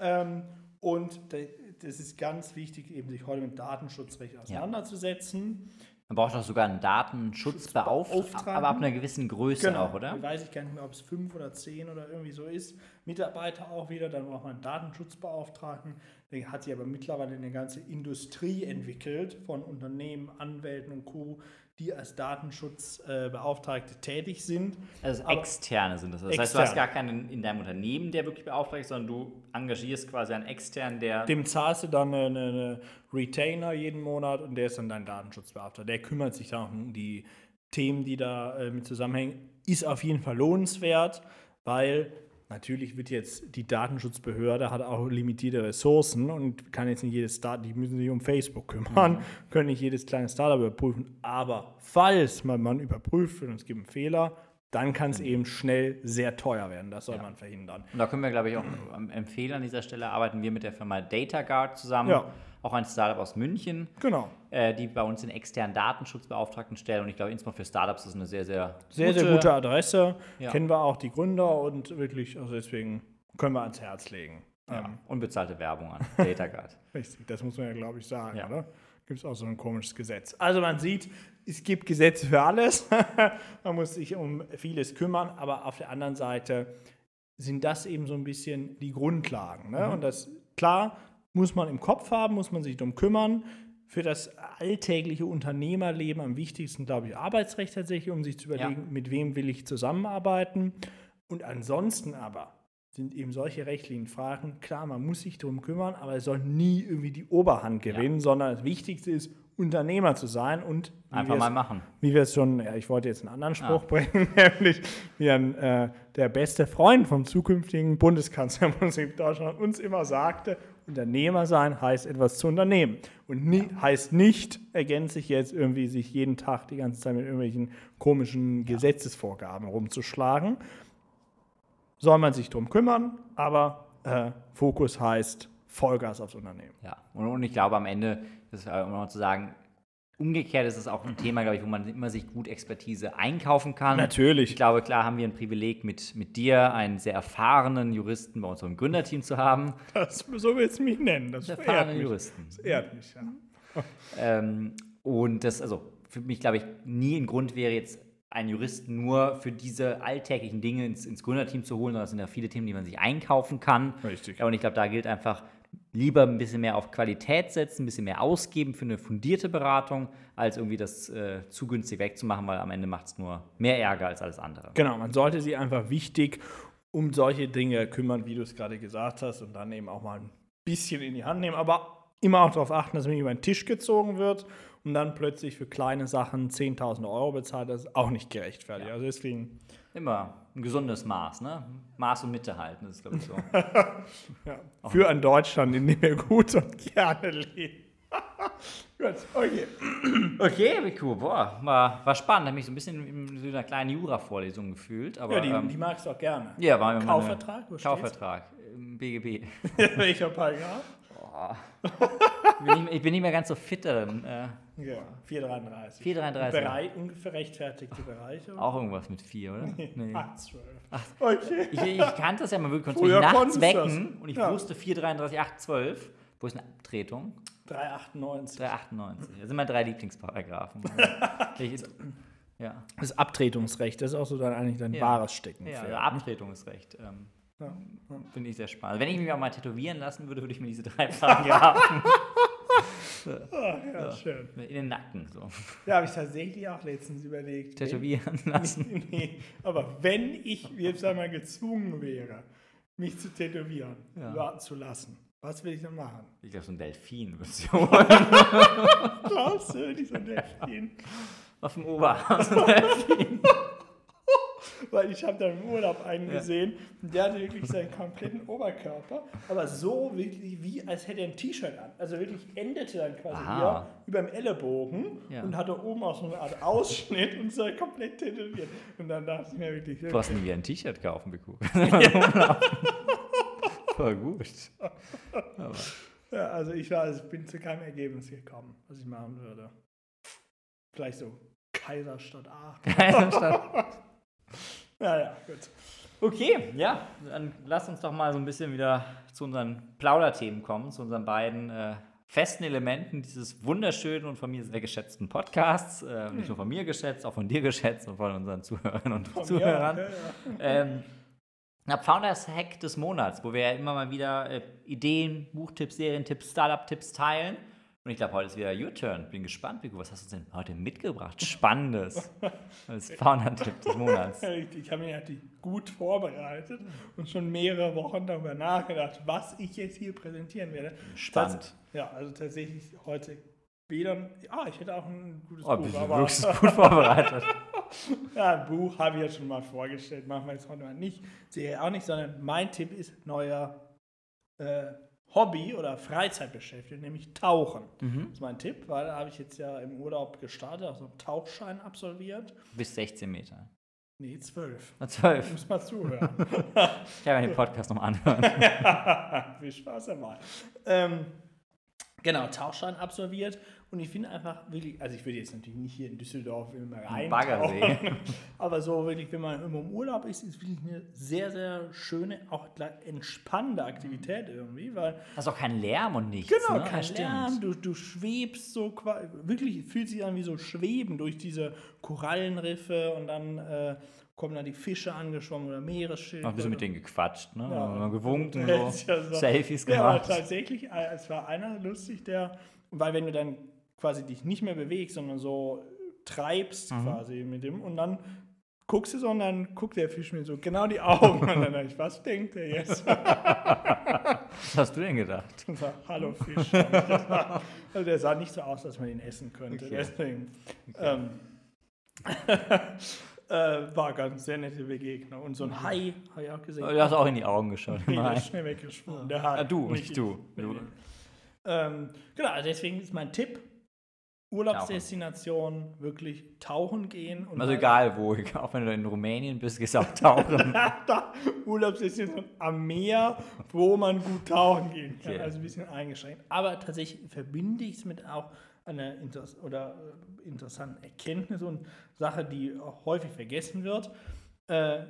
Ähm, und das ist ganz wichtig, eben sich heute mit Datenschutzrecht auseinanderzusetzen. Man braucht doch sogar einen Datenschutzbeauftragten, Schutzbeauftragten. aber ab einer gewissen Größe Genau. auch, oder? Weiß ich gar nicht mehr, ob es fünf oder zehn oder irgendwie so ist. Mitarbeiter auch wieder, dann braucht man einen Datenschutzbeauftragten. Der hat sich aber mittlerweile eine ganze Industrie entwickelt von Unternehmen, Anwälten und Co., die als Datenschutzbeauftragte tätig sind. Also Aber- externe sind das. Das heißt, du hast Externe. gar keinen in deinem Unternehmen, der wirklich beauftragt ist, sondern du engagierst quasi einen externen, der. Dem zahlst du dann eine, eine Retainer jeden Monat und der ist dann dein Datenschutzbeauftragter. Der kümmert sich dann um die Themen, die da äh, mit zusammenhängen. Ist auf jeden Fall lohnenswert, weil natürlich wird jetzt die Datenschutzbehörde hat auch limitierte Ressourcen und kann jetzt nicht jedes Start, die müssen sich um Facebook kümmern, <laughs> können nicht jedes kleine Startup überprüfen. Aber falls man, man überprüft wird und es gibt einen Fehler, dann kann es eben schnell sehr teuer werden. Das soll man verhindern. Und da können wir, glaube ich, auch empfehlen an dieser Stelle, arbeiten wir mit der Firma DataGuard zusammen. Ja. Auch ein Startup aus München, Genau. äh, die bei uns den externen Datenschutzbeauftragten stellen. Und ich glaube, insbesondere für Startups ist es eine sehr, sehr, Sehr, sehr gute Adresse. Ja. Kennen wir auch die Gründer und wirklich, also deswegen können wir ans Herz legen. Ja, Ähm, unbezahlte Werbung an <laughs> DataGuard. richtig, das muss man ja, glaube ich, sagen, Ja. oder? Gibt es auch so ein komisches Gesetz. Also man sieht, es gibt Gesetze für alles. <laughs> man muss sich um vieles kümmern, aber auf der anderen Seite sind das eben so ein bisschen die Grundlagen. Ne? Und das, klar, muss man im Kopf haben, muss man sich darum kümmern. Für das alltägliche Unternehmerleben am wichtigsten, glaube ich, Arbeitsrecht tatsächlich, um sich zu überlegen, mit wem will ich zusammenarbeiten. Und ansonsten aber sind eben solche rechtlichen Fragen, klar, man muss sich darum kümmern, aber es soll nie irgendwie die Oberhand gewinnen, sondern das Wichtigste ist, Unternehmer zu sein und Einfach mal machen. wie wir es schon, ja, ich wollte jetzt einen anderen Spruch <laughs> bringen, nämlich wie ein, äh, der beste Freund vom zukünftigen Bundeskanzler <laughs> Deutschland uns immer sagte, Unternehmer sein heißt etwas zu unternehmen. Und nie, heißt nicht, ergänze ich jetzt irgendwie, sich jeden Tag die ganze Zeit mit irgendwelchen komischen Gesetzesvorgaben rumzuschlagen. Soll man sich drum kümmern, aber äh, Fokus heißt Vollgas aufs Unternehmen. Ja, und, und ich glaube am Ende, das ist, äh, um mal zu sagen, umgekehrt ist es auch ein Thema, glaube ich, wo man immer sich gut Expertise einkaufen kann. Natürlich. Ich glaube, klar haben wir ein Privileg, mit, mit dir einen sehr erfahrenen Juristen bei unserem Gründerteam zu haben. Das, so willst du mich nennen. Das ehrt Erfahrene mich. Juristen. Das ehrt mich, ja. Ähm, und das, also für mich, glaube ich, nie ein Grund wäre, jetzt einen Juristen nur für diese alltäglichen Dinge ins, ins Gründerteam zu holen, sondern es sind ja viele Themen, die man sich einkaufen kann. Richtig. Ja, und ich glaube, da gilt einfach, lieber ein bisschen mehr auf Qualität setzen, ein bisschen mehr ausgeben für eine fundierte Beratung, als irgendwie das äh, zu günstig wegzumachen, weil am Ende macht es nur mehr Ärger als alles andere. Genau, man sollte sich einfach wichtig um solche Dinge kümmern, wie du es gerade gesagt hast, und dann eben auch mal ein bisschen in die Hand nehmen, aber immer auch darauf achten, dass man nicht über den Tisch gezogen wird und dann plötzlich für kleine Sachen 10.000 Euro bezahlt, das ist auch nicht gerechtfertigt. Also deswegen, Immer ein gesundes Maß, ne? Maß und Mitte halten, das ist, glaube ich, so. <laughs> ja, für ein Deutschland, in dem wir gut und gerne leben. <laughs> gut, okay. okay, cool. Boah, war, war spannend. Habe mich so ein bisschen in so einer kleinen Jura-Vorlesung gefühlt. Aber, Ja, die, ähm, die magst du auch gerne. ja, war Kaufvertrag? Kaufvertrag, BGB. Welcher Paragraph? Ich, bin nicht, mehr- ich bin nicht mehr ganz so fit darin. Äh, Ja, 433. 433. Berei ungefähr rechtfertigte Bereiche. Auch irgendwas mit 4, oder? Nee. 8, 12. Okay. Ich, ich kannte das ja mal wirklich, Früher mich nachts wecken das. und ich Ja. wusste 433, 8, 12. Wo ist eine Abtretung? 398. 398. Das sind meine drei Lieblingsparagraphen. <laughs> Welches- ja. Das Abtretungsrecht, das ist auch so dann eigentlich dein Ja. wahres Steckenpferd. ja, ja, Abtretung ist Ähm, Finde ich sehr spannend. Wenn ich mich auch mal tätowieren lassen würde, würde ich mir diese drei Paragraphen <laughs> Ah, ja, schön. in den Nacken so Ja, habe ich tatsächlich auch letztens überlegt. tätowieren <laughs> lassen. Wenn, nee, aber wenn ich jetzt einmal gezwungen wäre, mich zu tätowieren Ja. zu lassen, Was will ich denn machen? Ich glaube, so ein Delfin würdest du holen. <laughs> Glaubst du, nicht so ein Delfin? Auf dem Oberarm. So ein Delfin. Weil ich habe da im Urlaub einen gesehen, der hatte wirklich seinen kompletten Oberkörper, aber so wirklich wie, als hätte er ein T-Shirt an. Also wirklich endete dann quasi Aha. hier über dem Ellenbogen Ja. und hatte oben auch so eine Art Ausschnitt und so komplett tätowiert. Und dann dachte ich mir wirklich, Du hast nie wieder ein T-Shirt kaufen, Biku. <laughs> Voll gut. ja, also ich war, ich bin zu keinem Ergebnis gekommen, was ich machen würde. Vielleicht so Kaiserstadt Aachen. Keine Stadt. <laughs> Ja, ja, gut. Okay, ja, dann lass uns doch mal so ein bisschen wieder zu unseren Plauderthemen kommen, zu unseren beiden äh, festen Elementen dieses wunderschönen und von mir sehr geschätzten Podcasts. Äh, Nicht nur von mir geschätzt, auch von dir geschätzt und von unseren Zuhörern und Von mir, Zuhörern. ja. Ähm, na, Founders Hack des Monats, wo wir ja immer mal wieder äh, Ideen, Buchtipps, Serientipps, Startup-Tipps teilen. Und ich glaube, heute ist wieder Your Turn. Bin gespannt, Vico, was hast du denn heute mitgebracht? Spannendes. <laughs> Das Founder-Tipp des Monats. <laughs> Ich, habe mich natürlich gut vorbereitet und schon mehrere Wochen darüber nachgedacht, was ich jetzt hier präsentieren werde. Spannend. Tats- Ja, also tatsächlich heute weder. Ah, ich hätte auch ein gutes Oh, Buch, aber wirklich gut vorbereitet. <laughs> ja, ein Buch habe ich ja schon mal vorgestellt, machen wir jetzt heute mal nicht. Sehe auch nicht, sondern mein Tipp ist neuer äh, Hobby oder Freizeitbeschäftigung, nämlich Tauchen. Mhm. Das ist mein Tipp, weil da habe ich jetzt ja im Urlaub gestartet, also einen Tauchschein absolviert. Bis 16 Meter. Nee, zwölf. Na, 12. Muss mal zuhören. <laughs> Ich kann mir den Podcast noch anhören. <laughs> Viel Spaß dabei. Ähm, genau, Tauchschein absolviert und ich finde einfach wirklich, also ich würde jetzt natürlich nicht hier in Düsseldorf immer rein. Baggersee. <laughs> Aber so wirklich, wenn man immer im Urlaub ist, ist wirklich eine sehr, sehr schöne, auch entspannende Aktivität irgendwie, weil Das ist auch kein Lärm und nichts. Genau, ne? kein Ja, Lärm, du, du schwebst so, qua- wirklich fühlt sich an wie so Schweben durch diese Korallenriffe und dann äh, kommen da die Fische angeschwommen oder Meeresschilde. Noch ein bisschen mit denen gequatscht, ne? Ja. Gewunken, <laughs> so. ja, so. Selfies Ja, aber gemacht. tatsächlich, äh, es war einer lustig, der, weil wenn du dann quasi dich nicht mehr bewegst, sondern so treibst Mhm. quasi mit dem und dann guckst du so und dann guckt der Fisch mir so genau die Augen und dann dachte ich, was denkt der jetzt? Was hast du denn gedacht? Und sag, hallo Fisch. <laughs> also der sah nicht so aus, dass man ihn essen könnte. Okay. Deswegen ähm, <laughs> äh, war ganz sehr nette Begegnung. Und so ein Hai habe ich auch gesehen. Du hast auch in die Augen geschaut. Nee, der ist schnell weggeschwommen. Der Hai. Ah, du, nicht du. ich. Du. Ähm, genau, also deswegen ist mein Tipp: Urlaubsdestination wirklich tauchen gehen. Und Also mal- egal wo, <laughs> auch wenn du in Rumänien bist, gehst du auch tauchen. <laughs> Urlaubsdestination am Meer, wo man gut tauchen gehen kann. Okay. Also ein bisschen eingeschränkt. Aber tatsächlich verbinde ich es mit auch einer Interess oder, äh, interessanten Erkenntnis und Sache, die häufig vergessen wird. Äh,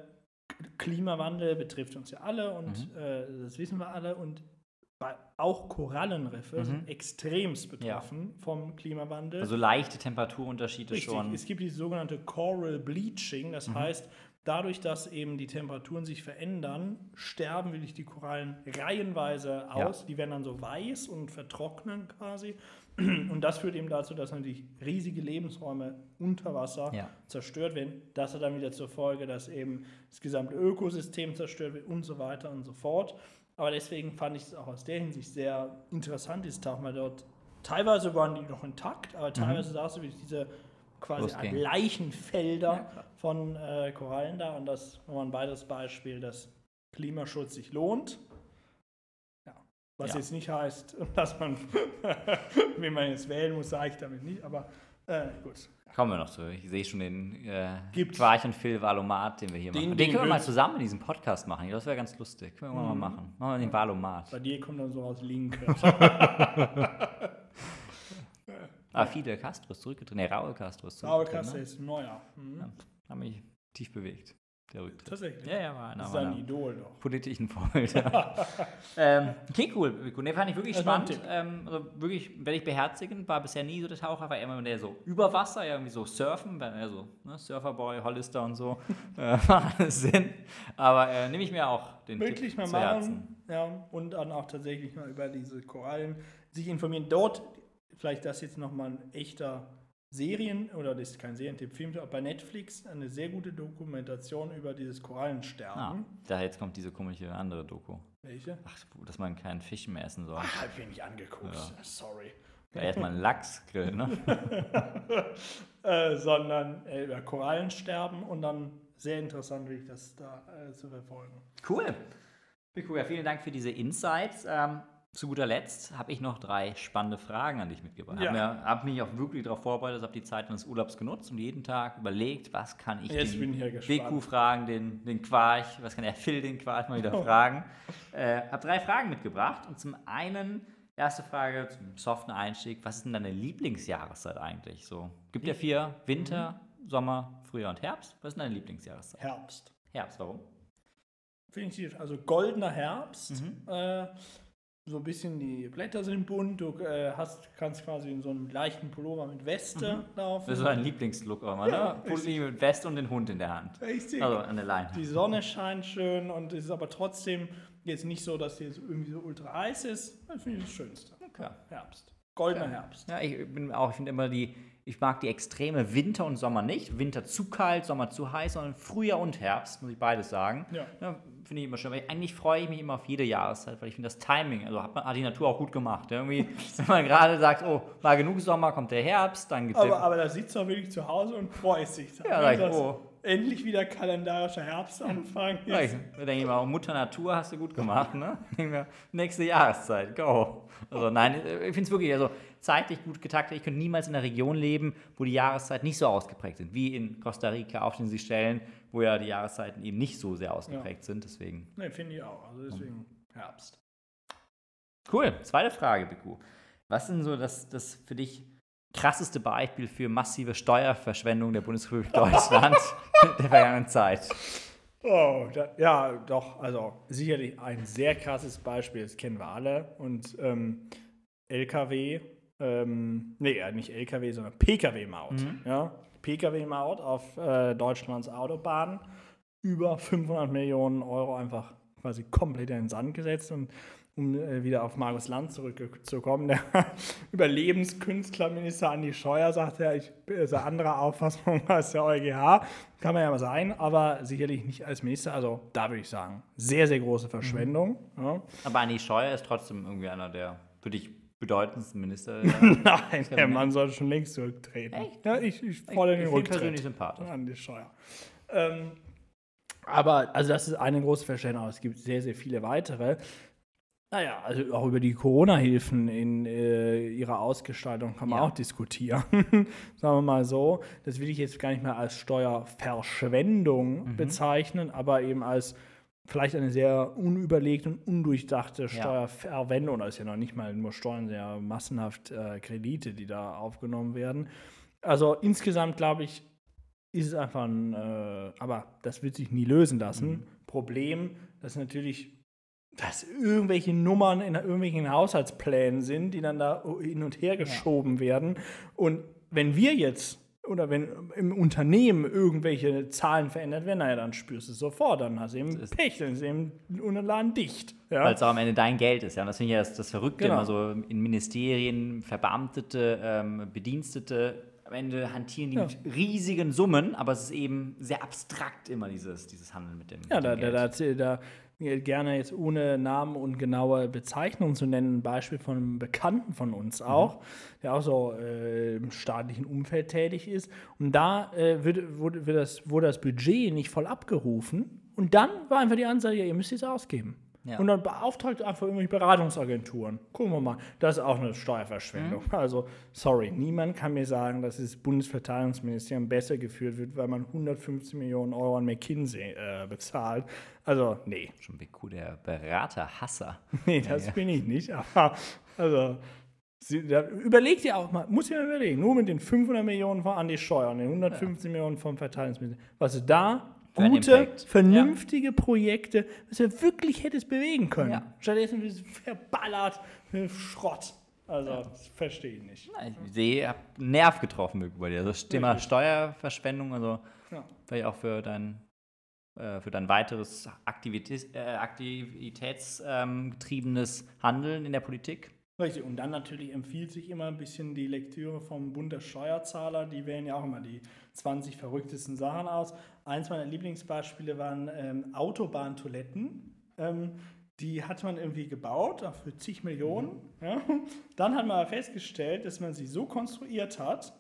Klimawandel betrifft uns ja alle und Mhm. äh, das wissen wir alle. Und auch Korallenriffe sind extremst betroffen vom Klimawandel. Mhm. Also leichte Temperaturunterschiede Richtig. schon. Es gibt dieses sogenannte Coral Bleaching, das heißt, dadurch, dass eben die Temperaturen sich verändern, sterben wirklich die Korallen reihenweise Ja. aus. Die werden dann so weiß und vertrocknen quasi. <clears throat> Und das führt eben dazu, dass natürlich riesige Lebensräume unter Wasser Ja. zerstört werden. Das hat dann wieder zur Folge, dass eben das gesamte Ökosystem zerstört wird und so weiter und so fort. Aber deswegen fand ich es auch aus der Hinsicht sehr interessant, dieses Tauchen, weil dort teilweise waren die noch intakt, aber teilweise sahst du wirklich diese quasi Losgehen. Leichenfelder von äh, Korallen da. Und das nochmal ein weiteres Beispiel, dass Klimaschutz sich lohnt. Ja. Was Ja. jetzt nicht heißt, <laughs> dass man, <laughs> wie man jetzt wählen muss, sage ich damit nicht, aber äh, gut. Kommen wir noch zu. Ich sehe schon den äh, Gibt's. Quarch und Phil Valomat, den wir hier Den- machen. Den, den können wir mal zusammen in diesem Podcast machen. Das wäre ganz lustig. Können wir Mhm. mal machen. Machen wir den Valomat. Bei dir kommt dann so aus Link. <laughs> <laughs> Ah, Fidel Castro ist zurückgetreten. Nee, Raul Castro ist Raul zurückgetreten. Castro Ne? ist neuer. Mhm. Ja, hat mich tief bewegt, der Rücktritt. Tatsächlich. Ja, ja, war einer Das ist ein Idol doch. politischen Vorbilder. <laughs> ähm, okay, cool. Ne, fand ich wirklich Das spannend. Ähm, also wirklich, werde ich beherzigen. War bisher nie so der Taucher, war immer der so über Wasser, ja, irgendwie so surfen, eher so ne, Surferboy, Hollister und so. <laughs> äh, macht alles Sinn. Aber äh, nehme ich mir auch den Wirklich Tipp mal zu Herzen. machen. Ja, und dann auch tatsächlich mal über diese Korallen sich informieren. Dort, vielleicht das jetzt nochmal ein echter Serien, oder das ist kein Serientipp, Film, aber bei Netflix eine sehr gute Dokumentation über dieses Korallensterben. Ah, da jetzt kommt diese komische andere Doku. Welche? Ach, dass man keinen Fisch mehr essen soll. Ach, hab ich mir nicht angeguckt. Ja. Sorry. Ja, erstmal einen Lachsgrill, ne? <laughs> äh, sondern äh, über Korallensterben und dann sehr interessant, wie ich das da äh, zu verfolgen. Cool. Cool. Vielen Dank für diese Insights. Ähm, zu guter Letzt habe ich noch drei spannende Fragen an dich mitgebracht. Ja. Ich habe hab mich auch wirklich darauf vorbereitet, habe die Zeit meines Urlaubs genutzt und jeden Tag überlegt, was kann ich Jetzt den. BQ fragen, den, den Quarch, was kann der Phil den Quarch mal wieder fragen. Äh, habe drei Fragen mitgebracht und zum einen, erste Frage zum soften Einstieg, was ist denn deine Lieblingsjahreszeit eigentlich? So, gibt ja vier, Winter, Sommer, Frühjahr und Herbst. Was ist denn deine Lieblingsjahreszeit? Herbst. Herbst, warum? Die- also goldener Herbst. Mhm. Äh, so ein bisschen die Blätter sind bunt. Du äh, hast, kannst quasi in so einem leichten Pullover mit Weste laufen. Mhm. Das ist so dein Lieblingslook auch mal, Ja, ne? Pulli mit West und den Hund in der Hand. Richtig. Also an der Leine. Die Sonne scheint schön und es ist aber trotzdem jetzt nicht so, dass es jetzt irgendwie so ultra heiß ist. Das finde ich das Schönste. Okay. Herbst. Goldener Herbst. Ja, ich bin auch, ich finde immer die, ich mag die extreme Winter und Sommer nicht. Winter zu kalt, Sommer zu heiß, sondern Frühjahr und Herbst, muss ich beides sagen. Ja. finde ich immer schön. Weil eigentlich freue ich mich immer auf jede Jahreszeit, weil ich finde das Timing, also hat, man, hat die Natur auch gut gemacht. Ja, Irgendwie, <laughs> wenn man gerade sagt, oh, war genug Sommer, kommt der Herbst, dann gibt es Aber, aber da sitzt du wirklich zu Hause und freust sich. Ja, sag ich, oh. Endlich wieder kalendarischer Herbstanfang Ja, ich ist. da denke ich mal, Mutter Natur hast du gut gemacht, ne? Mir, nächste Jahreszeit, go. Also nein, ich finde es wirklich, also zeitlich gut getaktet. Ich könnte niemals in einer Region leben, wo die Jahreszeiten nicht so ausgeprägt sind, wie in Costa Rica auf den Seychellen, wo ja die Jahreszeiten eben nicht so sehr ausgeprägt sind. Deswegen. Ne, finde ich auch. Also deswegen Herbst. Cool. Zweite Frage, Biku. Was ist denn so das, das für dich krasseste Beispiel für massive Steuerverschwendung der Bundesrepublik Deutschland <laughs> der vergangenen Zeit? Oh, da, ja, doch. Also sicherlich ein sehr krasses Beispiel, das kennen wir alle. Und ähm, LKW, ähm, nee, ja, nicht LKW, sondern PKW-Maut. Ja? PKW-Maut auf äh, Deutschlands Autobahnen. Über 500 Millionen Euro einfach quasi komplett in den Sand gesetzt. Und um äh, wieder auf Markus Land zurückzukommen, der <laughs> Überlebenskünstlerminister Andi Scheuer sagt ja, ich bin anderer Auffassung <laughs> als der EuGH. Kann man ja mal sein, aber sicherlich nicht als Minister. Also da würde ich sagen, sehr, sehr große Verschwendung. Ja. Aber Andi Scheuer ist trotzdem irgendwie einer der für dich bedeutendsten Minister. <laughs> Nein, der Mann sollte schon längst zurücktreten. Echt? Ja, ich, ich fordere ich den Rücktritt. persönlich sympathisch. Andi Scheuer. Ähm, aber, also das ist eine große Verschwendung, aber es gibt sehr, sehr viele weitere. Naja, also auch über die Corona-Hilfen in äh, ihrer Ausgestaltung kann man Ja. auch diskutieren. <laughs> Sagen wir mal so. Das will ich jetzt gar nicht mehr als Steuerverschwendung Mhm. bezeichnen, aber eben als vielleicht eine sehr unüberlegte und undurchdachte Steuerverwendung. Das ist ja noch nicht mal nur Steuern, ja massenhaft äh, Kredite, die da aufgenommen werden. Also insgesamt glaube ich, ist es einfach ein, äh, aber das wird sich nie lösen lassen. Problem, dass natürlich, dass irgendwelche Nummern in irgendwelchen Haushaltsplänen sind, die dann da hin und her geschoben werden. Und wenn wir jetzt oder wenn im Unternehmen irgendwelche Zahlen verändert werden, naja, dann spürst du es sofort, dann hast du eben ist- Pech, dann ist eben ein Laden dicht. Ja? Weil es auch am Ende dein Geld ist. Ja? Und das finde ich ja das, das Verrückte Genau. immer so in Ministerien, Verbeamtete, ähm, Bedienstete. Am Ende hantieren die Ja. mit riesigen Summen, aber es ist eben sehr abstrakt immer dieses, dieses Handeln mit dem, Ja, mit da, dem da, Geld. da, da gerne jetzt ohne Namen und genaue Bezeichnungen zu nennen, ein Beispiel von einem Bekannten von uns auch, der auch so äh, im staatlichen Umfeld tätig ist. Und da äh, wird, wurde, wird das, wurde das Budget nicht voll abgerufen. Und dann war einfach die Ansage, ja, ihr müsst es ausgeben. Ja. Und dann beauftragt einfach irgendwelche Beratungsagenturen. Gucken wir mal. Das ist auch eine Steuerverschwendung. Also, sorry, niemand kann mir sagen, dass das Bundesverteidigungsministerium besser geführt wird, weil man 115 Millionen Euro an McKinsey äh, bezahlt. Also, nee. Schon BQ, der Beraterhasser. <laughs> Nee, das bin ich nicht. Aber, also, sie, da, überleg dir auch mal, muss ich mir überlegen, nur mit den 500 Millionen von Andi Scheuer und den 115 Millionen vom Verteidigungsministerium, was du da gute, vernünftige Projekte, was du wirklich hättest bewegen können. Ja. Stattdessen wird es verballert mit Schrott. Also, das verstehe ich nicht. Ja, Ich sehe, hab einen Nerv getroffen bei dir. Also das Thema Wirklich. Steuerverschwendung, also Ja. vielleicht auch für dein, äh, für dein weiteres Aktivitäts, äh, aktivitätsgetriebenes Handeln in der Politik. Richtig, und dann natürlich empfiehlt sich immer ein bisschen die Lektüre vom Bund der Steuerzahler. Die wählen ja auch immer die 20 verrücktesten Sachen aus. Eins meiner Lieblingsbeispiele waren ähm, Autobahntoiletten. Ähm, die hat man irgendwie gebaut für zig Millionen. Ja. Dann hat man festgestellt, dass man sie so konstruiert hat,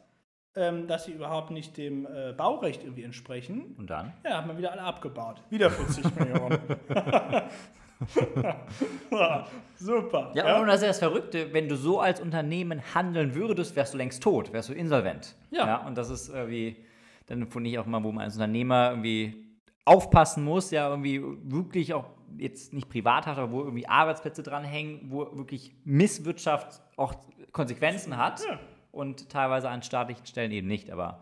ähm, dass sie überhaupt nicht dem äh, Baurecht irgendwie entsprechen. Und dann? Ja, hat man wieder alle abgebaut. Wieder für zig Millionen. <laughs> <laughs> Super. Ja, und das ist das Verrückte, wenn du so als Unternehmen handeln würdest, wärst du längst tot, wärst du insolvent. Ja. und das ist irgendwie, dann finde ich auch mal, wo man als Unternehmer irgendwie aufpassen muss, ja, irgendwie wirklich auch jetzt nicht privat hat, aber wo irgendwie Arbeitsplätze dranhängen, wo wirklich Misswirtschaft auch Konsequenzen hat Ja. und teilweise an staatlichen Stellen eben nicht. Aber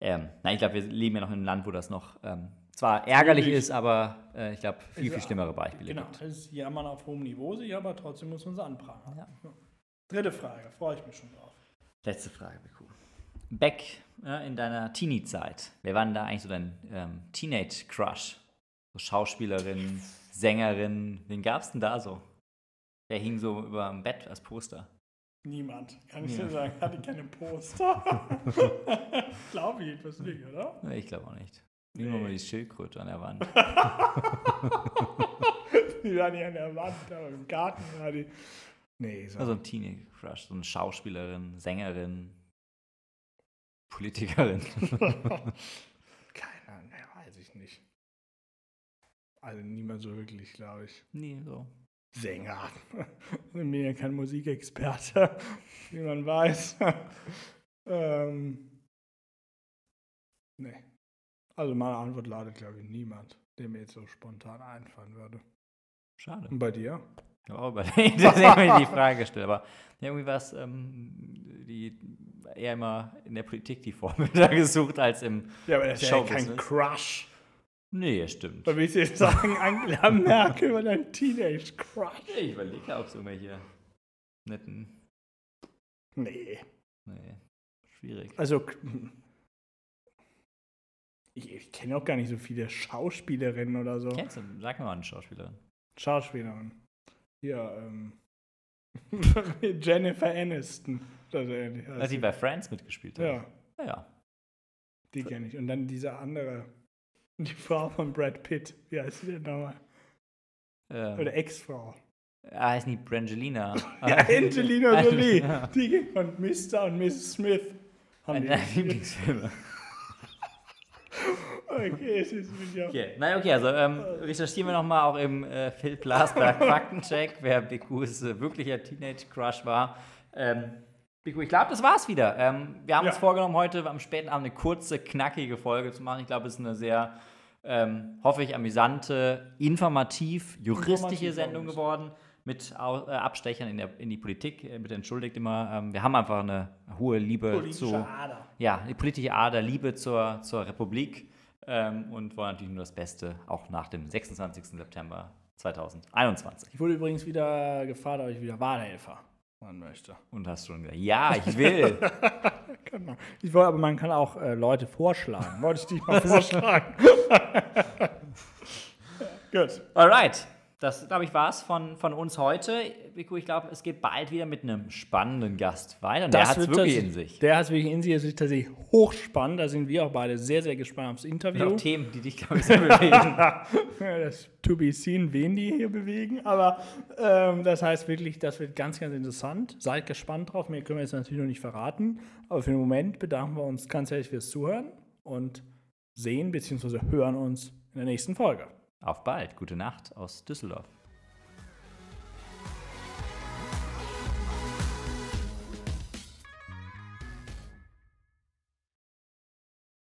ähm, nein, ich glaube, wir leben ja noch in einem Land, wo das noch ähm, zwar ärgerlich Natürlich. ist, aber äh, ich glaube, viel, Ist viel schlimmere Beispiele Genau, gibt. das ist Jammern auf hohem Niveau sicher, aber trotzdem muss man es anprangern. Ja. Dritte Frage, freue ich mich schon drauf. Letzte Frage, Beku. Back ja, in deiner Teenie-Zeit. Wer war denn da eigentlich so dein ähm, Teenage-Crush? So Schauspielerin, Sängerin, wen gab's denn da so? Der hing so über dem Bett als Poster. Niemand, kann ich Ja. dir sagen, hatte keine Poster. <laughs> Glaube ich jedenfalls nicht, oder? Ich glaube auch nicht. Nehmen wir mal die Schildkröte an der Wand. <laughs> Die war nicht an der Wand, aber im Garten war die. Nee, so. Also ein Teenie-Crush, so eine Schauspielerin, Sängerin, Politikerin. <laughs> Keiner, ne, weiß ich nicht. Also niemand so wirklich, glaube ich. nee, so. Sänger. Ich <laughs> bin ja kein Musikexperte, wie man weiß. ähm, nee. Also meine Antwort lautet, glaube ich, niemand, der mir jetzt so spontan einfallen würde. Schade. Und bei dir? Ich habe auch überlegt, <laughs> deswegen die Frage gestellt. Aber irgendwie war es ähm, die, eher immer in der Politik die Vorbilder <laughs> gesucht als im. Ja, aber das ist ja kein. Crush. Nee, stimmt. Da will ich jetzt sagen, Angela <laughs> Merkel über dein Teenage-Crush. Ich überlege, ob es irgendwelche netten. Nee. Nee, schwierig. Also, ich, ich kenne auch gar nicht so viele Schauspielerinnen oder so. Kennst du? Sag mir mal eine Schauspielerin. Schauspielerin. Ja, ähm. <laughs> Jennifer Aniston. Das ist ähnlich. Als sie bei Friends mitgespielt hat. ja, Ja. ja. die kenne ich. Und dann diese andere. Die Frau von Brad Pitt. Wie heißt sie denn nochmal? Ähm, Oder Ex-Frau. ah, ist nicht Brangelina. <laughs> Ja, Angelina Jolie. <laughs> Die und Mr. und Mrs. Smith. Haben Eine die. deiner Lieblingsfilme. Okay. Okay, na okay, also ähm, recherchieren wir nochmal auch im äh, Phil Blasberg <laughs> Faktencheck, wer Bikus äh, wirklicher Teenage-Crush war. Ähm, Biku, ich glaube, das war's wieder. Ähm, wir haben Ja. uns vorgenommen, heute am späten Abend eine kurze, knackige Folge zu machen. Ich glaube, es ist eine sehr, ähm, hoffe ich, amüsante, informativ, juristische Informativ, Sendung geworden. Mit äh, Abstechern in, der, in die Politik. Äh, bitte entschuldigt immer. Ähm, wir haben einfach eine hohe Liebe Politische zu Ader. ja, die politische Ader, Liebe zur, zur Republik ähm, und wollen natürlich nur das Beste, auch nach dem 26. September 2021. Ich wurde übrigens wieder gefragt, ob ich wieder Wahlhelfer machen möchte. Und hast schon gesagt, ja, ich will. <laughs> Genau. Ich wollte, aber man kann auch äh, Leute vorschlagen. Wollte ich dich mal <laughs> vorschlagen. <laughs> Gut. Alright, das, glaube ich, war es von, von uns heute. Vico, ich glaube, es geht bald wieder mit einem spannenden Gast weiter. Und der hat es wirklich in sich. Der hat es wirklich in sich. Es ist tatsächlich hochspannend. Da sind wir auch beide sehr, sehr gespannt aufs Und Interview. auch Themen, die dich, glaube ich, sehr bewegen. <laughs> Das to be seen, wen die hier bewegen. Aber ähm, das heißt wirklich, das wird ganz, ganz interessant. Seid gespannt drauf. Mehr können wir jetzt natürlich noch nicht verraten. Aber für den Moment bedanken wir uns ganz herzlich fürs Zuhören und sehen bzw. hören uns in der nächsten Folge. Auf bald. Gute Nacht aus Düsseldorf.